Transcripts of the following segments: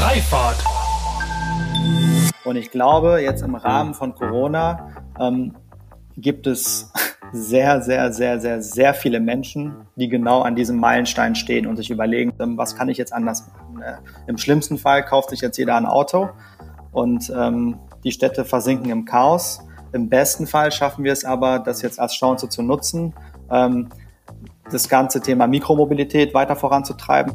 Freifahrt. Und ich glaube, jetzt im Rahmen von Corona ähm, gibt es sehr, sehr, sehr, sehr, sehr viele Menschen, die genau an diesem Meilenstein stehen und sich überlegen, ähm, was kann ich jetzt anders machen. Äh, Im schlimmsten Fall kauft sich jetzt jeder ein Auto und ähm, die Städte versinken im Chaos. Im besten Fall schaffen wir es aber, das jetzt als Chance zu nutzen, ähm, das ganze Thema Mikromobilität weiter voranzutreiben.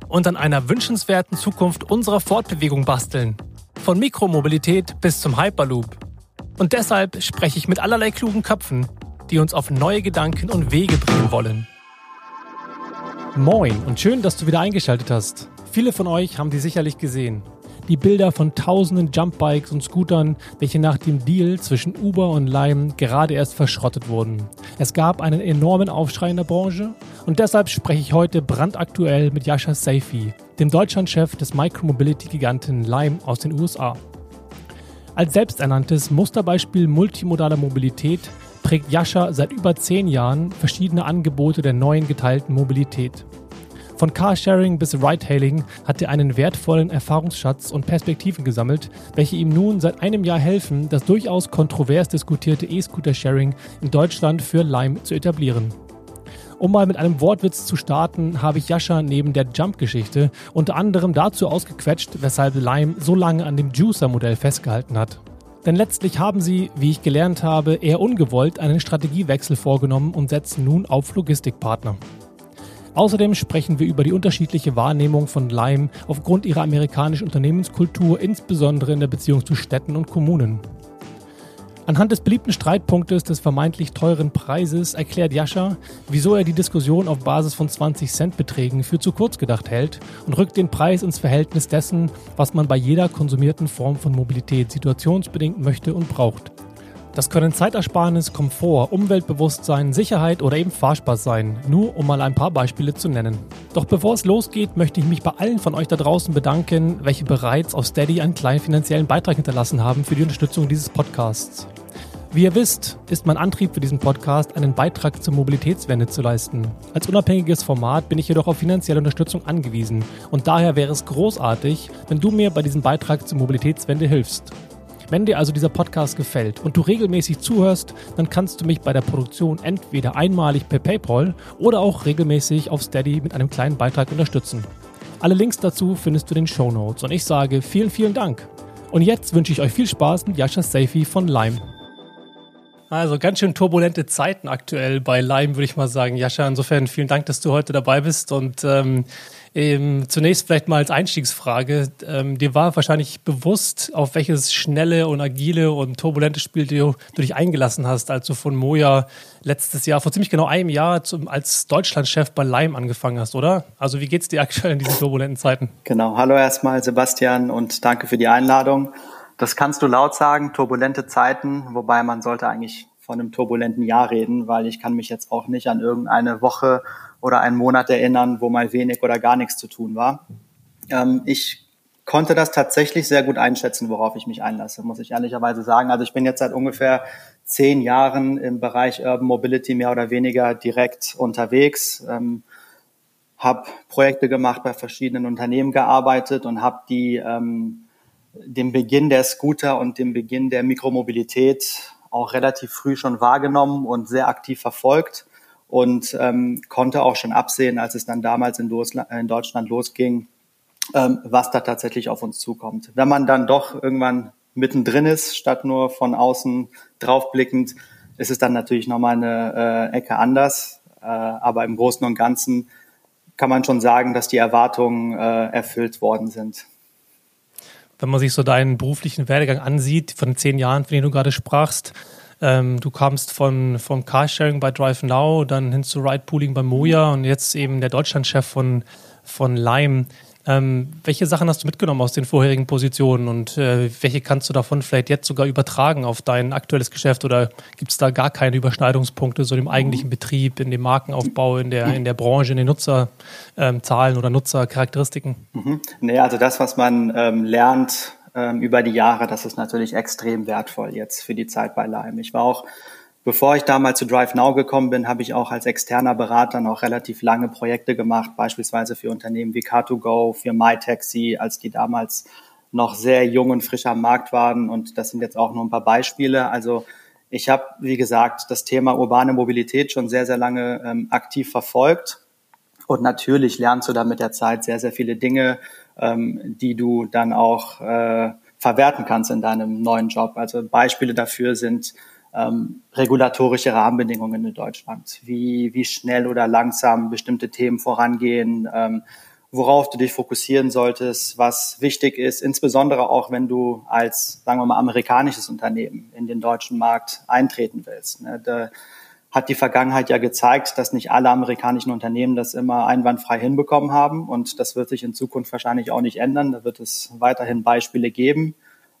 und an einer wünschenswerten Zukunft unserer Fortbewegung basteln. Von Mikromobilität bis zum Hyperloop. Und deshalb spreche ich mit allerlei klugen Köpfen, die uns auf neue Gedanken und Wege bringen wollen. Moin und schön, dass du wieder eingeschaltet hast. Viele von euch haben die sicherlich gesehen. Die Bilder von tausenden Jumpbikes und Scootern, welche nach dem Deal zwischen Uber und Lime gerade erst verschrottet wurden. Es gab einen enormen Aufschrei in der Branche und deshalb spreche ich heute brandaktuell mit Yasha Saifi, dem Deutschlandchef des Micromobility-Giganten Lime aus den USA. Als selbsternanntes Musterbeispiel multimodaler Mobilität prägt Yasha seit über zehn Jahren verschiedene Angebote der neuen geteilten Mobilität. Von Carsharing bis Ride-Hailing hat er einen wertvollen Erfahrungsschatz und Perspektiven gesammelt, welche ihm nun seit einem Jahr helfen, das durchaus kontrovers diskutierte E-Scooter-Sharing in Deutschland für Lime zu etablieren. Um mal mit einem Wortwitz zu starten, habe ich Yasha neben der Jump-Geschichte unter anderem dazu ausgequetscht, weshalb Lime so lange an dem Juicer-Modell festgehalten hat. Denn letztlich haben sie, wie ich gelernt habe, eher ungewollt einen Strategiewechsel vorgenommen und setzen nun auf Logistikpartner. Außerdem sprechen wir über die unterschiedliche Wahrnehmung von Lime aufgrund ihrer amerikanischen Unternehmenskultur, insbesondere in der Beziehung zu Städten und Kommunen. Anhand des beliebten Streitpunktes des vermeintlich teuren Preises erklärt Jascha, wieso er die Diskussion auf Basis von 20 Cent Beträgen für zu kurz gedacht hält und rückt den Preis ins Verhältnis dessen, was man bei jeder konsumierten Form von Mobilität situationsbedingt möchte und braucht. Das können Zeitersparnis, Komfort, Umweltbewusstsein, Sicherheit oder eben Fahrspaß sein, nur um mal ein paar Beispiele zu nennen. Doch bevor es losgeht, möchte ich mich bei allen von euch da draußen bedanken, welche bereits auf Steady einen kleinen finanziellen Beitrag hinterlassen haben für die Unterstützung dieses Podcasts. Wie ihr wisst, ist mein Antrieb für diesen Podcast, einen Beitrag zur Mobilitätswende zu leisten. Als unabhängiges Format bin ich jedoch auf finanzielle Unterstützung angewiesen und daher wäre es großartig, wenn du mir bei diesem Beitrag zur Mobilitätswende hilfst. Wenn dir also dieser Podcast gefällt und du regelmäßig zuhörst, dann kannst du mich bei der Produktion entweder einmalig per PayPal oder auch regelmäßig auf Steady mit einem kleinen Beitrag unterstützen. Alle Links dazu findest du in den Show Notes und ich sage vielen, vielen Dank. Und jetzt wünsche ich euch viel Spaß mit Jascha Safi von Lime. Also ganz schön turbulente Zeiten aktuell bei Lime, würde ich mal sagen. Jascha, insofern vielen Dank, dass du heute dabei bist und ähm, ähm, zunächst vielleicht mal als Einstiegsfrage. Ähm, dir war wahrscheinlich bewusst, auf welches schnelle und agile und turbulente Spiel du, du dich eingelassen hast, als du von Moja letztes Jahr, vor ziemlich genau einem Jahr, zum, als Deutschlandchef bei Lime angefangen hast, oder? Also wie geht's dir aktuell in diesen turbulenten Zeiten? Genau. Hallo erstmal, Sebastian, und danke für die Einladung. Das kannst du laut sagen, turbulente Zeiten, wobei man sollte eigentlich von einem turbulenten Jahr reden, weil ich kann mich jetzt auch nicht an irgendeine Woche oder einen Monat erinnern, wo mal wenig oder gar nichts zu tun war. Ähm, ich konnte das tatsächlich sehr gut einschätzen, worauf ich mich einlasse, muss ich ehrlicherweise sagen. Also ich bin jetzt seit ungefähr zehn Jahren im Bereich Urban Mobility mehr oder weniger direkt unterwegs, ähm, habe Projekte gemacht, bei verschiedenen Unternehmen gearbeitet und habe die ähm, den Beginn der Scooter und den Beginn der Mikromobilität auch relativ früh schon wahrgenommen und sehr aktiv verfolgt und ähm, konnte auch schon absehen, als es dann damals in, in Deutschland losging, ähm, was da tatsächlich auf uns zukommt. Wenn man dann doch irgendwann mittendrin ist, statt nur von außen draufblickend, ist es dann natürlich nochmal eine äh, Ecke anders. Äh, aber im Großen und Ganzen kann man schon sagen, dass die Erwartungen äh, erfüllt worden sind. Wenn man sich so deinen beruflichen Werdegang ansieht, von den zehn Jahren, von denen du gerade sprachst, ähm, du kamst von, vom Carsharing bei Drive Now, dann hin zu Ride Pooling bei Moja und jetzt eben der Deutschlandchef von, von Lime. Ähm, welche Sachen hast du mitgenommen aus den vorherigen Positionen und äh, welche kannst du davon vielleicht jetzt sogar übertragen auf dein aktuelles Geschäft oder gibt es da gar keine Überschneidungspunkte so im eigentlichen Betrieb, in dem Markenaufbau, in der, in der Branche, in den Nutzerzahlen ähm, oder Nutzercharakteristiken? Mhm. Nee, also das, was man ähm, lernt ähm, über die Jahre, das ist natürlich extrem wertvoll jetzt für die Zeit bei Lime. Ich war auch Bevor ich damals zu Drive Now gekommen bin, habe ich auch als externer Berater noch relativ lange Projekte gemacht, beispielsweise für Unternehmen wie Car2Go, für MyTaxi, als die damals noch sehr jung und frisch am Markt waren. Und das sind jetzt auch nur ein paar Beispiele. Also ich habe, wie gesagt, das Thema urbane Mobilität schon sehr, sehr lange ähm, aktiv verfolgt. Und natürlich lernst du da mit der Zeit sehr, sehr viele Dinge, ähm, die du dann auch äh, verwerten kannst in deinem neuen Job. Also Beispiele dafür sind ähm, regulatorische Rahmenbedingungen in Deutschland, wie, wie schnell oder langsam bestimmte Themen vorangehen, ähm, worauf du dich fokussieren solltest, was wichtig ist, insbesondere auch wenn du als, sagen wir mal, amerikanisches Unternehmen in den deutschen Markt eintreten willst. Ne? Da hat die Vergangenheit ja gezeigt, dass nicht alle amerikanischen Unternehmen das immer einwandfrei hinbekommen haben und das wird sich in Zukunft wahrscheinlich auch nicht ändern. Da wird es weiterhin Beispiele geben,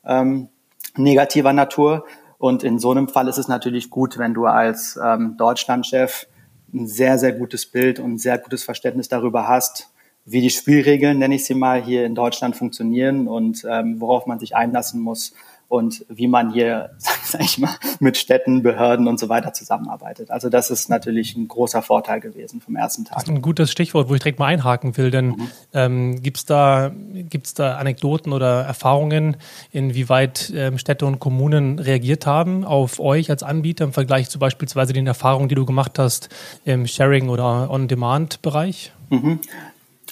ähm, negativer Natur. Und in so einem Fall ist es natürlich gut, wenn du als ähm, Deutschlandchef ein sehr, sehr gutes Bild und ein sehr gutes Verständnis darüber hast, wie die Spielregeln, nenne ich sie mal, hier in Deutschland funktionieren und ähm, worauf man sich einlassen muss und wie man hier, sag ich mal, mit Städten, Behörden und so weiter zusammenarbeitet. Also das ist natürlich ein großer Vorteil gewesen vom ersten Tag. Das ist ein gutes Stichwort, wo ich direkt mal einhaken will, denn mhm. ähm, gibt es da, gibt's da Anekdoten oder Erfahrungen, inwieweit ähm, Städte und Kommunen reagiert haben auf euch als Anbieter im Vergleich zu beispielsweise den Erfahrungen, die du gemacht hast im Sharing- oder On-Demand-Bereich? Mhm.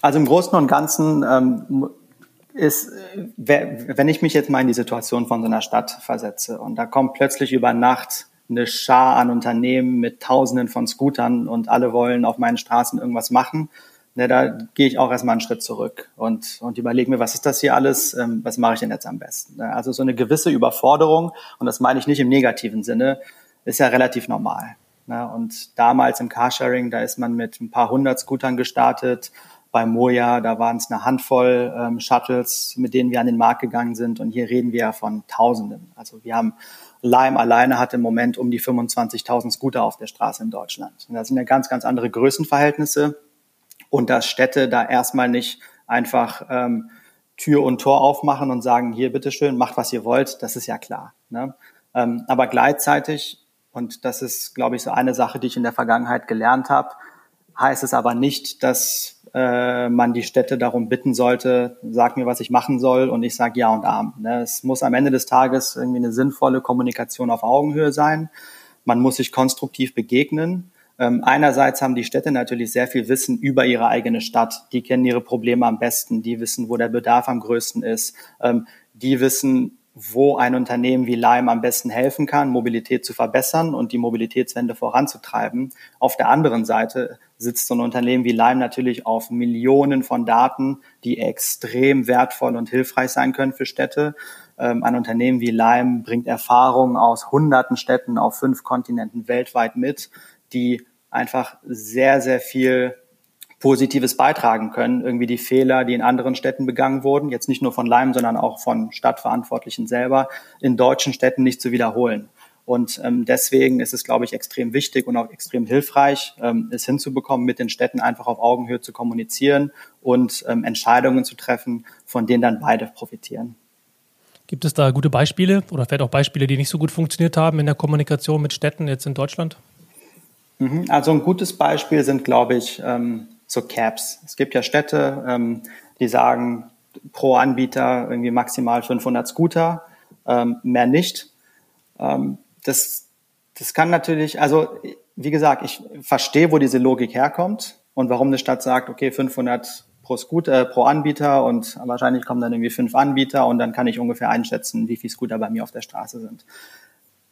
Also im Großen und Ganzen ähm, ist, wenn ich mich jetzt mal in die Situation von so einer Stadt versetze und da kommt plötzlich über Nacht eine Schar an Unternehmen mit Tausenden von Scootern und alle wollen auf meinen Straßen irgendwas machen, ne, da gehe ich auch erstmal einen Schritt zurück und, und überlege mir, was ist das hier alles, ähm, was mache ich denn jetzt am besten? Ne? Also so eine gewisse Überforderung, und das meine ich nicht im negativen Sinne, ist ja relativ normal. Ne? Und damals im Carsharing, da ist man mit ein paar hundert Scootern gestartet, bei Moja, da waren es eine Handvoll ähm, Shuttles, mit denen wir an den Markt gegangen sind. Und hier reden wir ja von Tausenden. Also wir haben Lime alleine hat im Moment um die 25.000 Scooter auf der Straße in Deutschland. Und das sind ja ganz, ganz andere Größenverhältnisse. Und dass Städte da erstmal nicht einfach ähm, Tür und Tor aufmachen und sagen, hier, bitteschön, macht, was ihr wollt, das ist ja klar. Ne? Ähm, aber gleichzeitig, und das ist, glaube ich, so eine Sache, die ich in der Vergangenheit gelernt habe, heißt es aber nicht, dass äh, man die Städte darum bitten sollte, sag mir, was ich machen soll und ich sage ja und arm. Ne? Es muss am Ende des Tages irgendwie eine sinnvolle Kommunikation auf Augenhöhe sein. Man muss sich konstruktiv begegnen. Ähm, einerseits haben die Städte natürlich sehr viel Wissen über ihre eigene Stadt. Die kennen ihre Probleme am besten. Die wissen, wo der Bedarf am größten ist. Ähm, die wissen, wo ein Unternehmen wie Lime am besten helfen kann, Mobilität zu verbessern und die Mobilitätswende voranzutreiben. Auf der anderen Seite sitzt so ein Unternehmen wie Lime natürlich auf Millionen von Daten, die extrem wertvoll und hilfreich sein können für Städte. Ähm, ein Unternehmen wie Lime bringt Erfahrungen aus hunderten Städten auf fünf Kontinenten weltweit mit, die einfach sehr, sehr viel Positives beitragen können, irgendwie die Fehler, die in anderen Städten begangen wurden, jetzt nicht nur von Leim, sondern auch von Stadtverantwortlichen selber, in deutschen Städten nicht zu wiederholen. Und ähm, deswegen ist es, glaube ich, extrem wichtig und auch extrem hilfreich, ähm, es hinzubekommen, mit den Städten einfach auf Augenhöhe zu kommunizieren und ähm, Entscheidungen zu treffen, von denen dann beide profitieren. Gibt es da gute Beispiele oder vielleicht auch Beispiele, die nicht so gut funktioniert haben in der Kommunikation mit Städten jetzt in Deutschland? Mhm. Also ein gutes Beispiel sind, glaube ich, ähm, so Caps. Es gibt ja Städte, ähm, die sagen pro Anbieter irgendwie maximal 500 Scooter, ähm, mehr nicht. Ähm, das, das kann natürlich, also wie gesagt, ich verstehe, wo diese Logik herkommt und warum eine Stadt sagt, okay, 500 pro Scooter, äh, pro Anbieter und wahrscheinlich kommen dann irgendwie fünf Anbieter und dann kann ich ungefähr einschätzen, wie viele Scooter bei mir auf der Straße sind.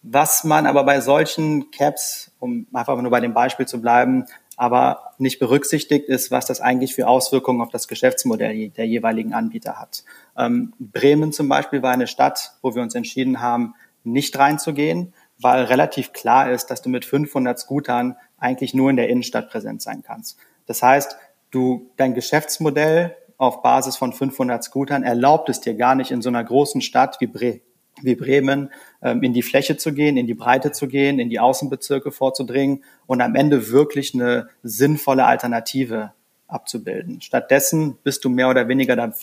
Was man aber bei solchen Caps, um einfach nur bei dem Beispiel zu bleiben, aber nicht berücksichtigt ist, was das eigentlich für Auswirkungen auf das Geschäftsmodell der jeweiligen Anbieter hat. Ähm, Bremen zum Beispiel war eine Stadt, wo wir uns entschieden haben, nicht reinzugehen, weil relativ klar ist, dass du mit 500 Scootern eigentlich nur in der Innenstadt präsent sein kannst. Das heißt, du, dein Geschäftsmodell auf Basis von 500 Scootern erlaubt es dir gar nicht in so einer großen Stadt wie, Bre wie Bremen ähm, in die Fläche zu gehen, in die Breite zu gehen, in die Außenbezirke vorzudringen und am Ende wirklich eine sinnvolle Alternative abzubilden. Stattdessen bist du mehr oder weniger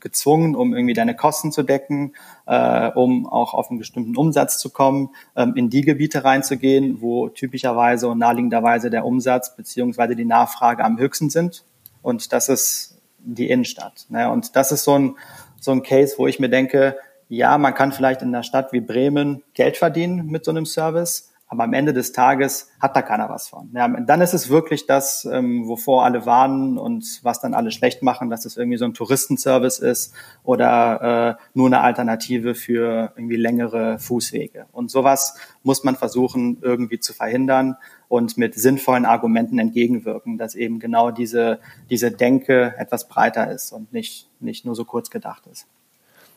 gezwungen, um irgendwie deine Kosten zu decken, äh, um auch auf einen bestimmten Umsatz zu kommen, ähm, in die Gebiete reinzugehen, wo typischerweise und naheliegenderweise der Umsatz beziehungsweise die Nachfrage am höchsten sind. Und das ist die Innenstadt. Ne? Und das ist so ein, so ein Case, wo ich mir denke, ja, man kann vielleicht in einer Stadt wie Bremen Geld verdienen mit so einem Service, aber am Ende des Tages hat da keiner was von. Ja, dann ist es wirklich das, ähm, wovor alle warnen und was dann alle schlecht machen, dass es irgendwie so ein Touristenservice ist oder äh, nur eine Alternative für irgendwie längere Fußwege. Und sowas muss man versuchen irgendwie zu verhindern und mit sinnvollen Argumenten entgegenwirken, dass eben genau diese, diese Denke etwas breiter ist und nicht, nicht nur so kurz gedacht ist.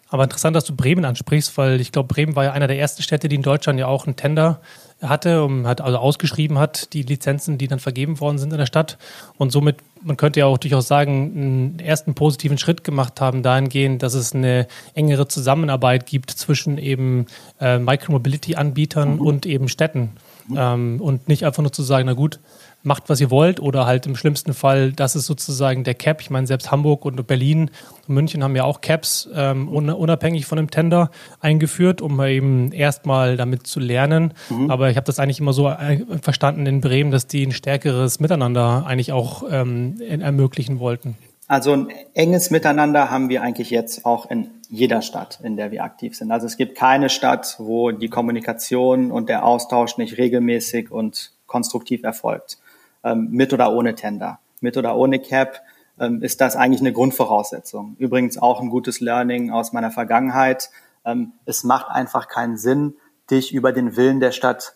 Aber interessant, dass du Bremen ansprichst, weil ich glaube, Bremen war ja einer der ersten Städte, die in Deutschland ja auch einen Tender hatte und hat also ausgeschrieben hat, die Lizenzen, die dann vergeben worden sind in der Stadt. Und somit, man könnte ja auch durchaus sagen, einen ersten positiven Schritt gemacht haben, dahingehend, dass es eine engere Zusammenarbeit gibt zwischen eben äh, Micromobility-Anbietern mhm. und eben Städten. Mhm. Ähm, und nicht einfach nur zu sagen, na gut, macht, was ihr wollt oder halt im schlimmsten Fall, das ist sozusagen der Cap. Ich meine, selbst Hamburg und Berlin und München haben ja auch Caps ähm, unabhängig von dem Tender eingeführt, um eben erstmal damit zu lernen. Mhm. Aber ich habe das eigentlich immer so äh, verstanden in Bremen, dass die ein stärkeres Miteinander eigentlich auch ähm, ermöglichen wollten. Also ein enges Miteinander haben wir eigentlich jetzt auch in jeder Stadt, in der wir aktiv sind. Also es gibt keine Stadt, wo die Kommunikation und der Austausch nicht regelmäßig und konstruktiv erfolgt mit oder ohne Tender, mit oder ohne Cap, ähm, ist das eigentlich eine Grundvoraussetzung. Übrigens auch ein gutes Learning aus meiner Vergangenheit. Ähm, es macht einfach keinen Sinn, dich über den Willen der Stadt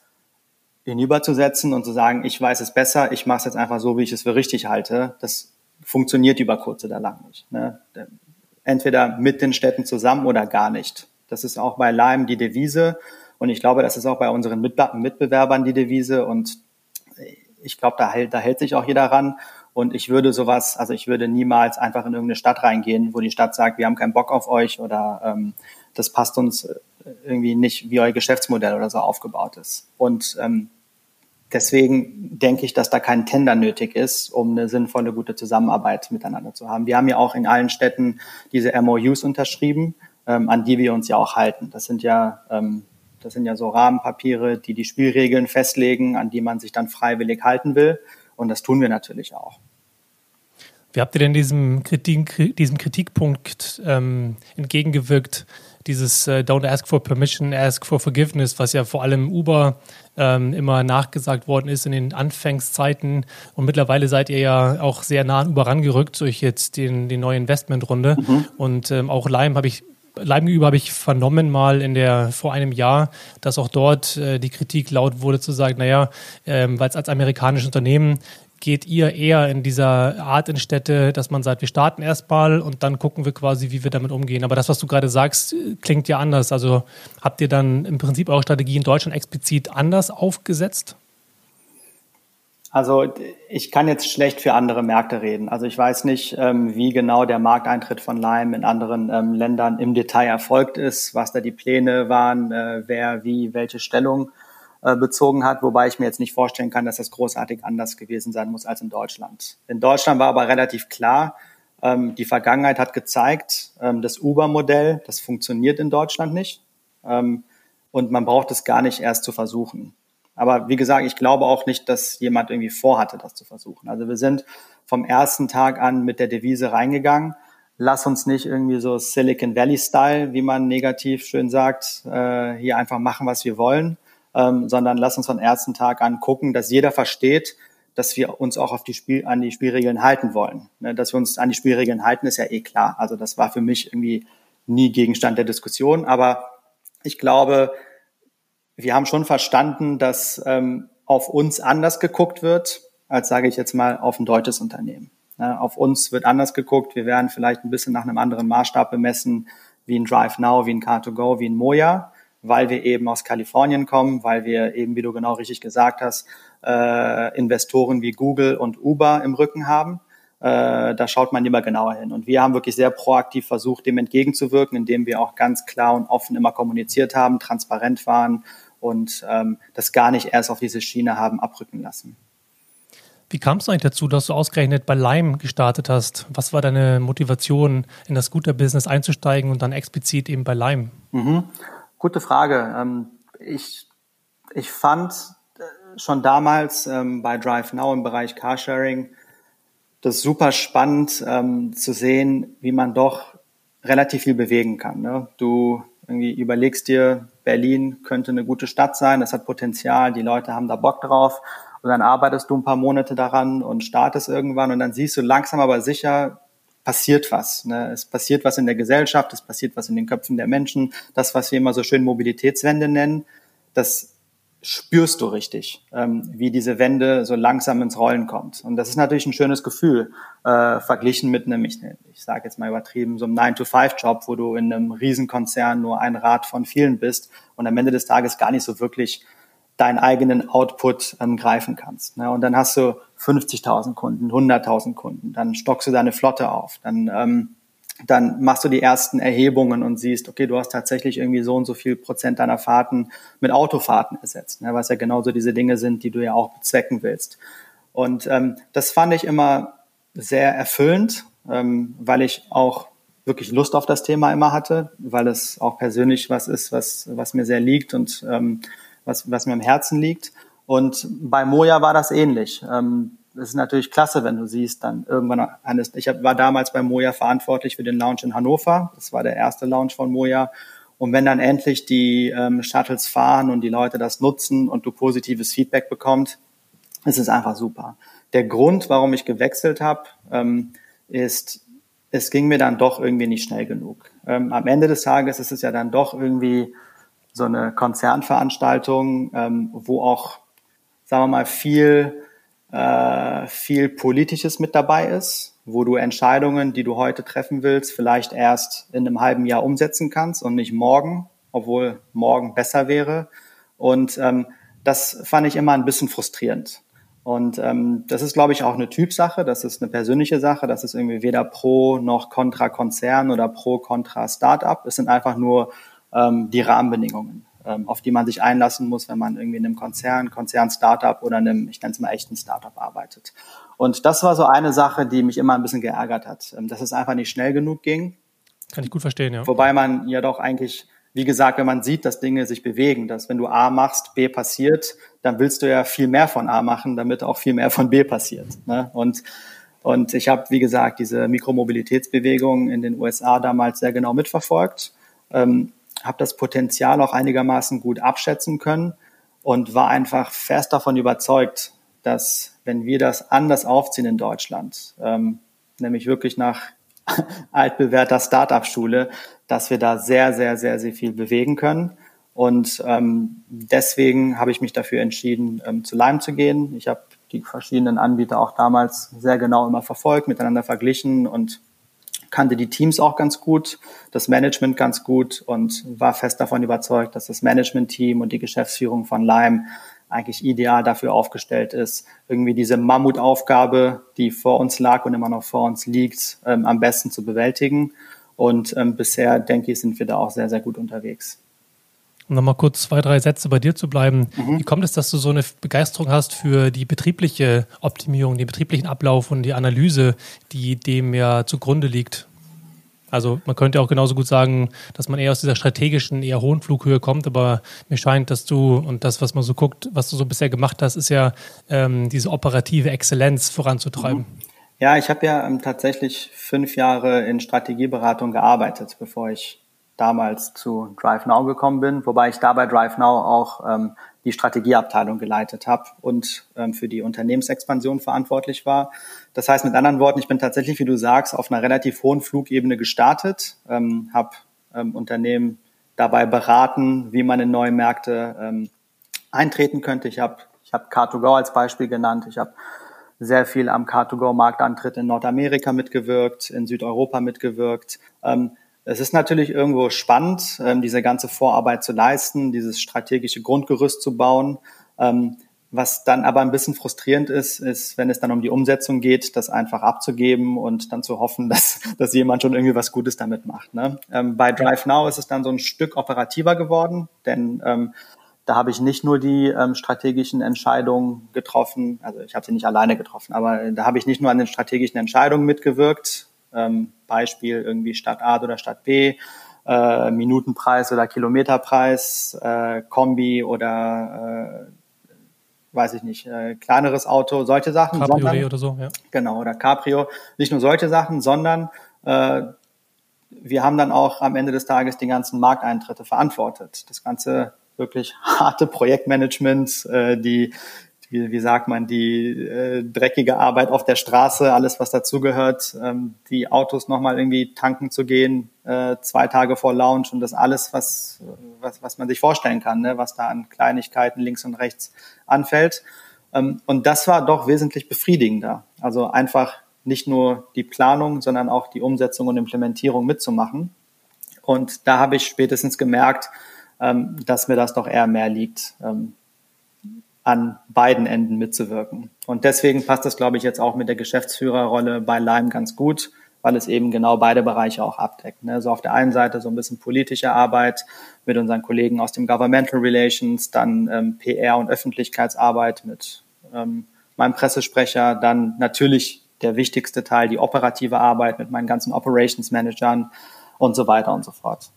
hinüberzusetzen und zu sagen, ich weiß es besser, ich mache es jetzt einfach so, wie ich es für richtig halte. Das funktioniert über kurz oder lang nicht. Ne? Entweder mit den Städten zusammen oder gar nicht. Das ist auch bei Lime die Devise. Und ich glaube, das ist auch bei unseren Mitbewerbern die Devise. Und ich glaube, da hält, da hält sich auch jeder ran. Und ich würde sowas, also ich würde niemals einfach in irgendeine Stadt reingehen, wo die Stadt sagt, wir haben keinen Bock auf euch oder ähm, das passt uns äh, irgendwie nicht, wie euer Geschäftsmodell oder so aufgebaut ist. Und ähm, deswegen denke ich, dass da kein Tender nötig ist, um eine sinnvolle, gute Zusammenarbeit miteinander zu haben. Wir haben ja auch in allen Städten diese MOUs unterschrieben, ähm, an die wir uns ja auch halten. Das sind ja ähm, das sind ja so Rahmenpapiere, die die Spielregeln festlegen, an die man sich dann freiwillig halten will. Und das tun wir natürlich auch. Wie habt ihr denn diesem, Kritik, diesem Kritikpunkt ähm, entgegengewirkt? Dieses äh, Don't ask for permission, ask for forgiveness, was ja vor allem Uber ähm, immer nachgesagt worden ist in den Anfangszeiten. Und mittlerweile seid ihr ja auch sehr nah an Uber rangerückt durch jetzt den, die neue Investmentrunde. Mhm. Und ähm, auch Lime habe ich Leim gegenüber habe ich vernommen mal in der vor einem Jahr, dass auch dort äh, die Kritik laut wurde zu sagen, naja, ähm, weil es als amerikanisches Unternehmen geht ihr eher in dieser Art in Städte, dass man sagt, wir starten erstmal und dann gucken wir quasi, wie wir damit umgehen. Aber das, was du gerade sagst, klingt ja anders. Also habt ihr dann im Prinzip eure Strategie in Deutschland explizit anders aufgesetzt? Also ich kann jetzt schlecht für andere Märkte reden. Also ich weiß nicht, ähm, wie genau der Markteintritt von Lime in anderen ähm, Ländern im Detail erfolgt ist, was da die Pläne waren, äh, wer wie welche Stellung äh, bezogen hat, wobei ich mir jetzt nicht vorstellen kann, dass das großartig anders gewesen sein muss als in Deutschland. In Deutschland war aber relativ klar, ähm, die Vergangenheit hat gezeigt, das Uber-Modell, das funktioniert in Deutschland nicht. Und man braucht es gar nicht erst zu versuchen. Aber wie gesagt, ich glaube auch nicht, dass jemand irgendwie vorhatte, das zu versuchen. Also wir sind vom ersten Tag an mit der Devise reingegangen. Lass uns nicht irgendwie so Silicon Valley-Style, wie man negativ schön sagt, äh, hier einfach machen, was wir wollen, ähm, sondern lass uns vom ersten Tag an gucken, dass jeder versteht, dass wir uns auch auf die Spiel, an die Spielregeln halten wollen. Ne, dass wir uns an die Spielregeln halten, ist ja eh klar. Also das war für mich irgendwie nie Gegenstand der Diskussion. Aber ich glaube, wir haben schon verstanden, dass ähm, auf uns anders geguckt wird, als sage ich jetzt mal auf ein deutsches Unternehmen. Ja, auf uns wird anders geguckt. Wir werden vielleicht ein bisschen nach einem anderen Maßstab bemessen, wie ein Drive Now, wie ein Car2Go, wie ein Moja, weil wir eben aus Kalifornien kommen, weil wir eben, wie du genau richtig gesagt hast, äh, Investoren wie Google und Uber im Rücken haben. äh, da schaut man lieber genauer hin. Und wir haben wirklich sehr proaktiv versucht, dem entgegenzuwirken, indem wir auch ganz klar und offen immer kommuniziert haben, transparent waren und ähm, das gar nicht erst auf diese Schiene haben abrücken lassen. Wie kamst du eigentlich dazu, dass du ausgerechnet bei Lime gestartet hast? Was war deine Motivation, in das Scooter-Business einzusteigen und dann explizit eben bei Lime? Mhm. Gute Frage. Ähm, ich, ich fand äh, schon damals ähm, bei Drive Now im Bereich Carsharing das super spannend ähm, zu sehen, wie man doch relativ viel bewegen kann. Ne? Du irgendwie überlegst dir, Berlin könnte eine gute Stadt sein, das hat Potenzial, die Leute haben da Bock drauf und dann arbeitest du ein paar Monate daran und startest irgendwann und dann siehst du langsam aber sicher, passiert was. Ne? Es passiert was in der Gesellschaft, es passiert was in den Köpfen der Menschen. Das, was wir immer so schön Mobilitätswende nennen, das spürst du richtig, ähm, wie diese Wende so langsam ins Rollen kommt. Und das ist natürlich ein schönes Gefühl, äh, verglichen mit einem, ich, ich sage jetzt mal übertrieben, so einem 9-to-5-Job, wo du in einem Riesenkonzern nur ein Rad von vielen bist und am Ende des Tages gar nicht so wirklich deinen eigenen Output ähm, greifen kannst. Ne? Und dann hast du 50.000 Kunden, 100.000 Kunden, dann stockst du deine Flotte auf, dann, ähm, dann machst du die ersten Erhebungen und siehst, okay, du hast tatsächlich irgendwie so und so viel Prozent deiner Fahrten mit Autofahrten ersetzt, ne? was ja genauso diese Dinge sind, die du ja auch bezwecken willst. Und ähm, das fand ich immer sehr erfüllend, ähm, weil ich auch wirklich Lust auf das Thema immer hatte, weil es auch persönlich was ist, was, was mir sehr liegt und ähm, was, was mir am Herzen liegt. Und bei Moja war das ähnlich. Ähm, das ist natürlich klasse, wenn du siehst, dann irgendwann eines, ich war damals bei Moja verantwortlich für den Lounge in Hannover. Das war der erste Lounge von Moja. Und wenn dann endlich die ähm, Shuttles fahren und die Leute das nutzen und du positives Feedback bekommst, ist es einfach super. Der Grund, warum ich gewechselt habe, ähm, ist, es ging mir dann doch irgendwie nicht schnell genug. Ähm, am Ende des Tages ist es ja dann doch irgendwie so eine Konzernveranstaltung, ähm, wo auch, sagen wir mal, viel, äh, viel Politisches mit dabei ist, wo du Entscheidungen, die du heute treffen willst, vielleicht erst in einem halben Jahr umsetzen kannst und nicht morgen, obwohl morgen besser wäre. Und ähm, das fand ich immer ein bisschen frustrierend. Und ähm, das ist, glaube ich, auch eine Typsache, das ist eine persönliche Sache, das ist irgendwie weder pro noch kontra Konzern oder pro kontra Startup. Es sind einfach nur ähm, die Rahmenbedingungen, auf die man sich einlassen muss, wenn man irgendwie in einem Konzern, Konzern-Startup oder einem, ich nenne es mal echten Startup arbeitet. Und das war so eine Sache, die mich immer ein bisschen geärgert hat, ähm, dass es einfach nicht schnell genug ging. Kann ich gut verstehen, ja. Wobei man ja doch eigentlich, wie gesagt, wenn man sieht, dass Dinge sich bewegen, dass wenn du A machst, B passiert, dann willst du ja viel mehr von A machen, damit auch viel mehr von B passiert. Ne? Und und ich habe, wie gesagt, diese Mikromobilitätsbewegung in den USA damals sehr genau mitverfolgt. Ähm, habe das Potenzial auch einigermaßen gut abschätzen können und war einfach fest davon überzeugt, dass wenn wir das anders aufziehen in Deutschland, ähm, nämlich wirklich nach altbewährter Start-up-Schule, dass wir da sehr, sehr, sehr, sehr viel bewegen können. Und ähm, deswegen habe ich mich dafür entschieden, ähm, zu Lime zu gehen. Ich habe die verschiedenen Anbieter auch damals sehr genau immer verfolgt, miteinander verglichen und kannte die Teams auch ganz gut, das Management ganz gut und war fest davon überzeugt, dass das Management-Team und die Geschäftsführung von Lime eigentlich ideal dafür aufgestellt ist, irgendwie diese Mammutaufgabe, die vor uns lag und immer noch vor uns liegt, ähm, am besten zu bewältigen. Und ähm, bisher, denke ich, sind wir da auch sehr, sehr gut unterwegs. Um nochmal kurz zwei, drei Sätze bei dir zu bleiben. Mhm. Wie kommt es, dass du so eine Begeisterung hast für die betriebliche Optimierung, den betrieblichen Ablauf und die Analyse, die dem ja zugrunde liegt? Also man könnte auch genauso gut sagen, dass man eher aus dieser strategischen, eher hohen Flughöhe kommt, aber mir scheint, dass du und das, was man so guckt, was du so bisher gemacht hast, ist ja ähm, diese operative Exzellenz voranzutreiben. Mhm. Ja, ich habe ja ähm, tatsächlich fünf Jahre in Strategieberatung gearbeitet, bevor ich damals zu Drive Now gekommen bin, wobei ich da bei Drive Now auch ähm, die Strategieabteilung geleitet habe und ähm, für die Unternehmensexpansion verantwortlich war. Das heißt mit anderen Worten, ich bin tatsächlich, wie du sagst, auf einer relativ hohen Flugebene gestartet, ähm, habe ähm, Unternehmen dabei beraten, wie man in neue Märkte ähm, eintreten könnte. Ich habe ich hab Car2Go als Beispiel genannt. Ich habe sehr viel am Car2Go-Marktantritt in Nordamerika mitgewirkt, in Südeuropa mitgewirkt. Ähm, es ist natürlich irgendwo spannend, ähm, diese ganze Vorarbeit zu leisten, dieses strategische Grundgerüst zu bauen. Ähm, was dann aber ein bisschen frustrierend ist, ist, wenn es dann um die Umsetzung geht, das einfach abzugeben und dann zu hoffen, dass, dass jemand schon irgendwie was Gutes damit macht. Ne? Ähm, bei Drive Now ist es dann so ein Stück operativer geworden, denn ähm, da habe ich nicht nur die ähm, strategischen Entscheidungen getroffen, also ich habe sie nicht alleine getroffen, aber da habe ich nicht nur an den strategischen Entscheidungen mitgewirkt, ähm, Beispiel irgendwie Stadt A oder Stadt B, äh, Minutenpreis oder Kilometerpreis, äh, Kombi oder äh, weiß ich nicht, äh, kleineres Auto, solche Sachen. Cabrio sondern, oder so, ja. Genau, oder Cabrio. Nicht nur solche Sachen, sondern äh, wir haben dann auch am Ende des Tages die ganzen Markteintritte verantwortet. Das ganze wirklich harte Projektmanagement, äh, die wie, wie sagt man, die äh, dreckige Arbeit auf der Straße, alles was dazugehört, ähm, die Autos nochmal irgendwie tanken zu gehen, äh, zwei Tage vor Launch und das alles, was, was, was man sich vorstellen kann, ne, was da an Kleinigkeiten links und rechts anfällt. Ähm, und das war doch wesentlich befriedigender. Also einfach nicht nur die Planung, sondern auch die Umsetzung und Implementierung mitzumachen. Und da habe ich spätestens gemerkt, ähm, dass mir das doch eher mehr liegt. Ähm, an beiden Enden mitzuwirken. Und deswegen passt das, glaube ich, jetzt auch mit der Geschäftsführerrolle bei Lime ganz gut, weil es eben genau beide Bereiche auch abdeckt. Ne? So auf der einen Seite so ein bisschen politische Arbeit mit unseren Kollegen aus dem Governmental Relations, dann ähm, PR und Öffentlichkeitsarbeit mit ähm, meinem Pressesprecher, dann natürlich der wichtigste Teil, die operative Arbeit mit meinen ganzen Operations Managern und so weiter und so fort.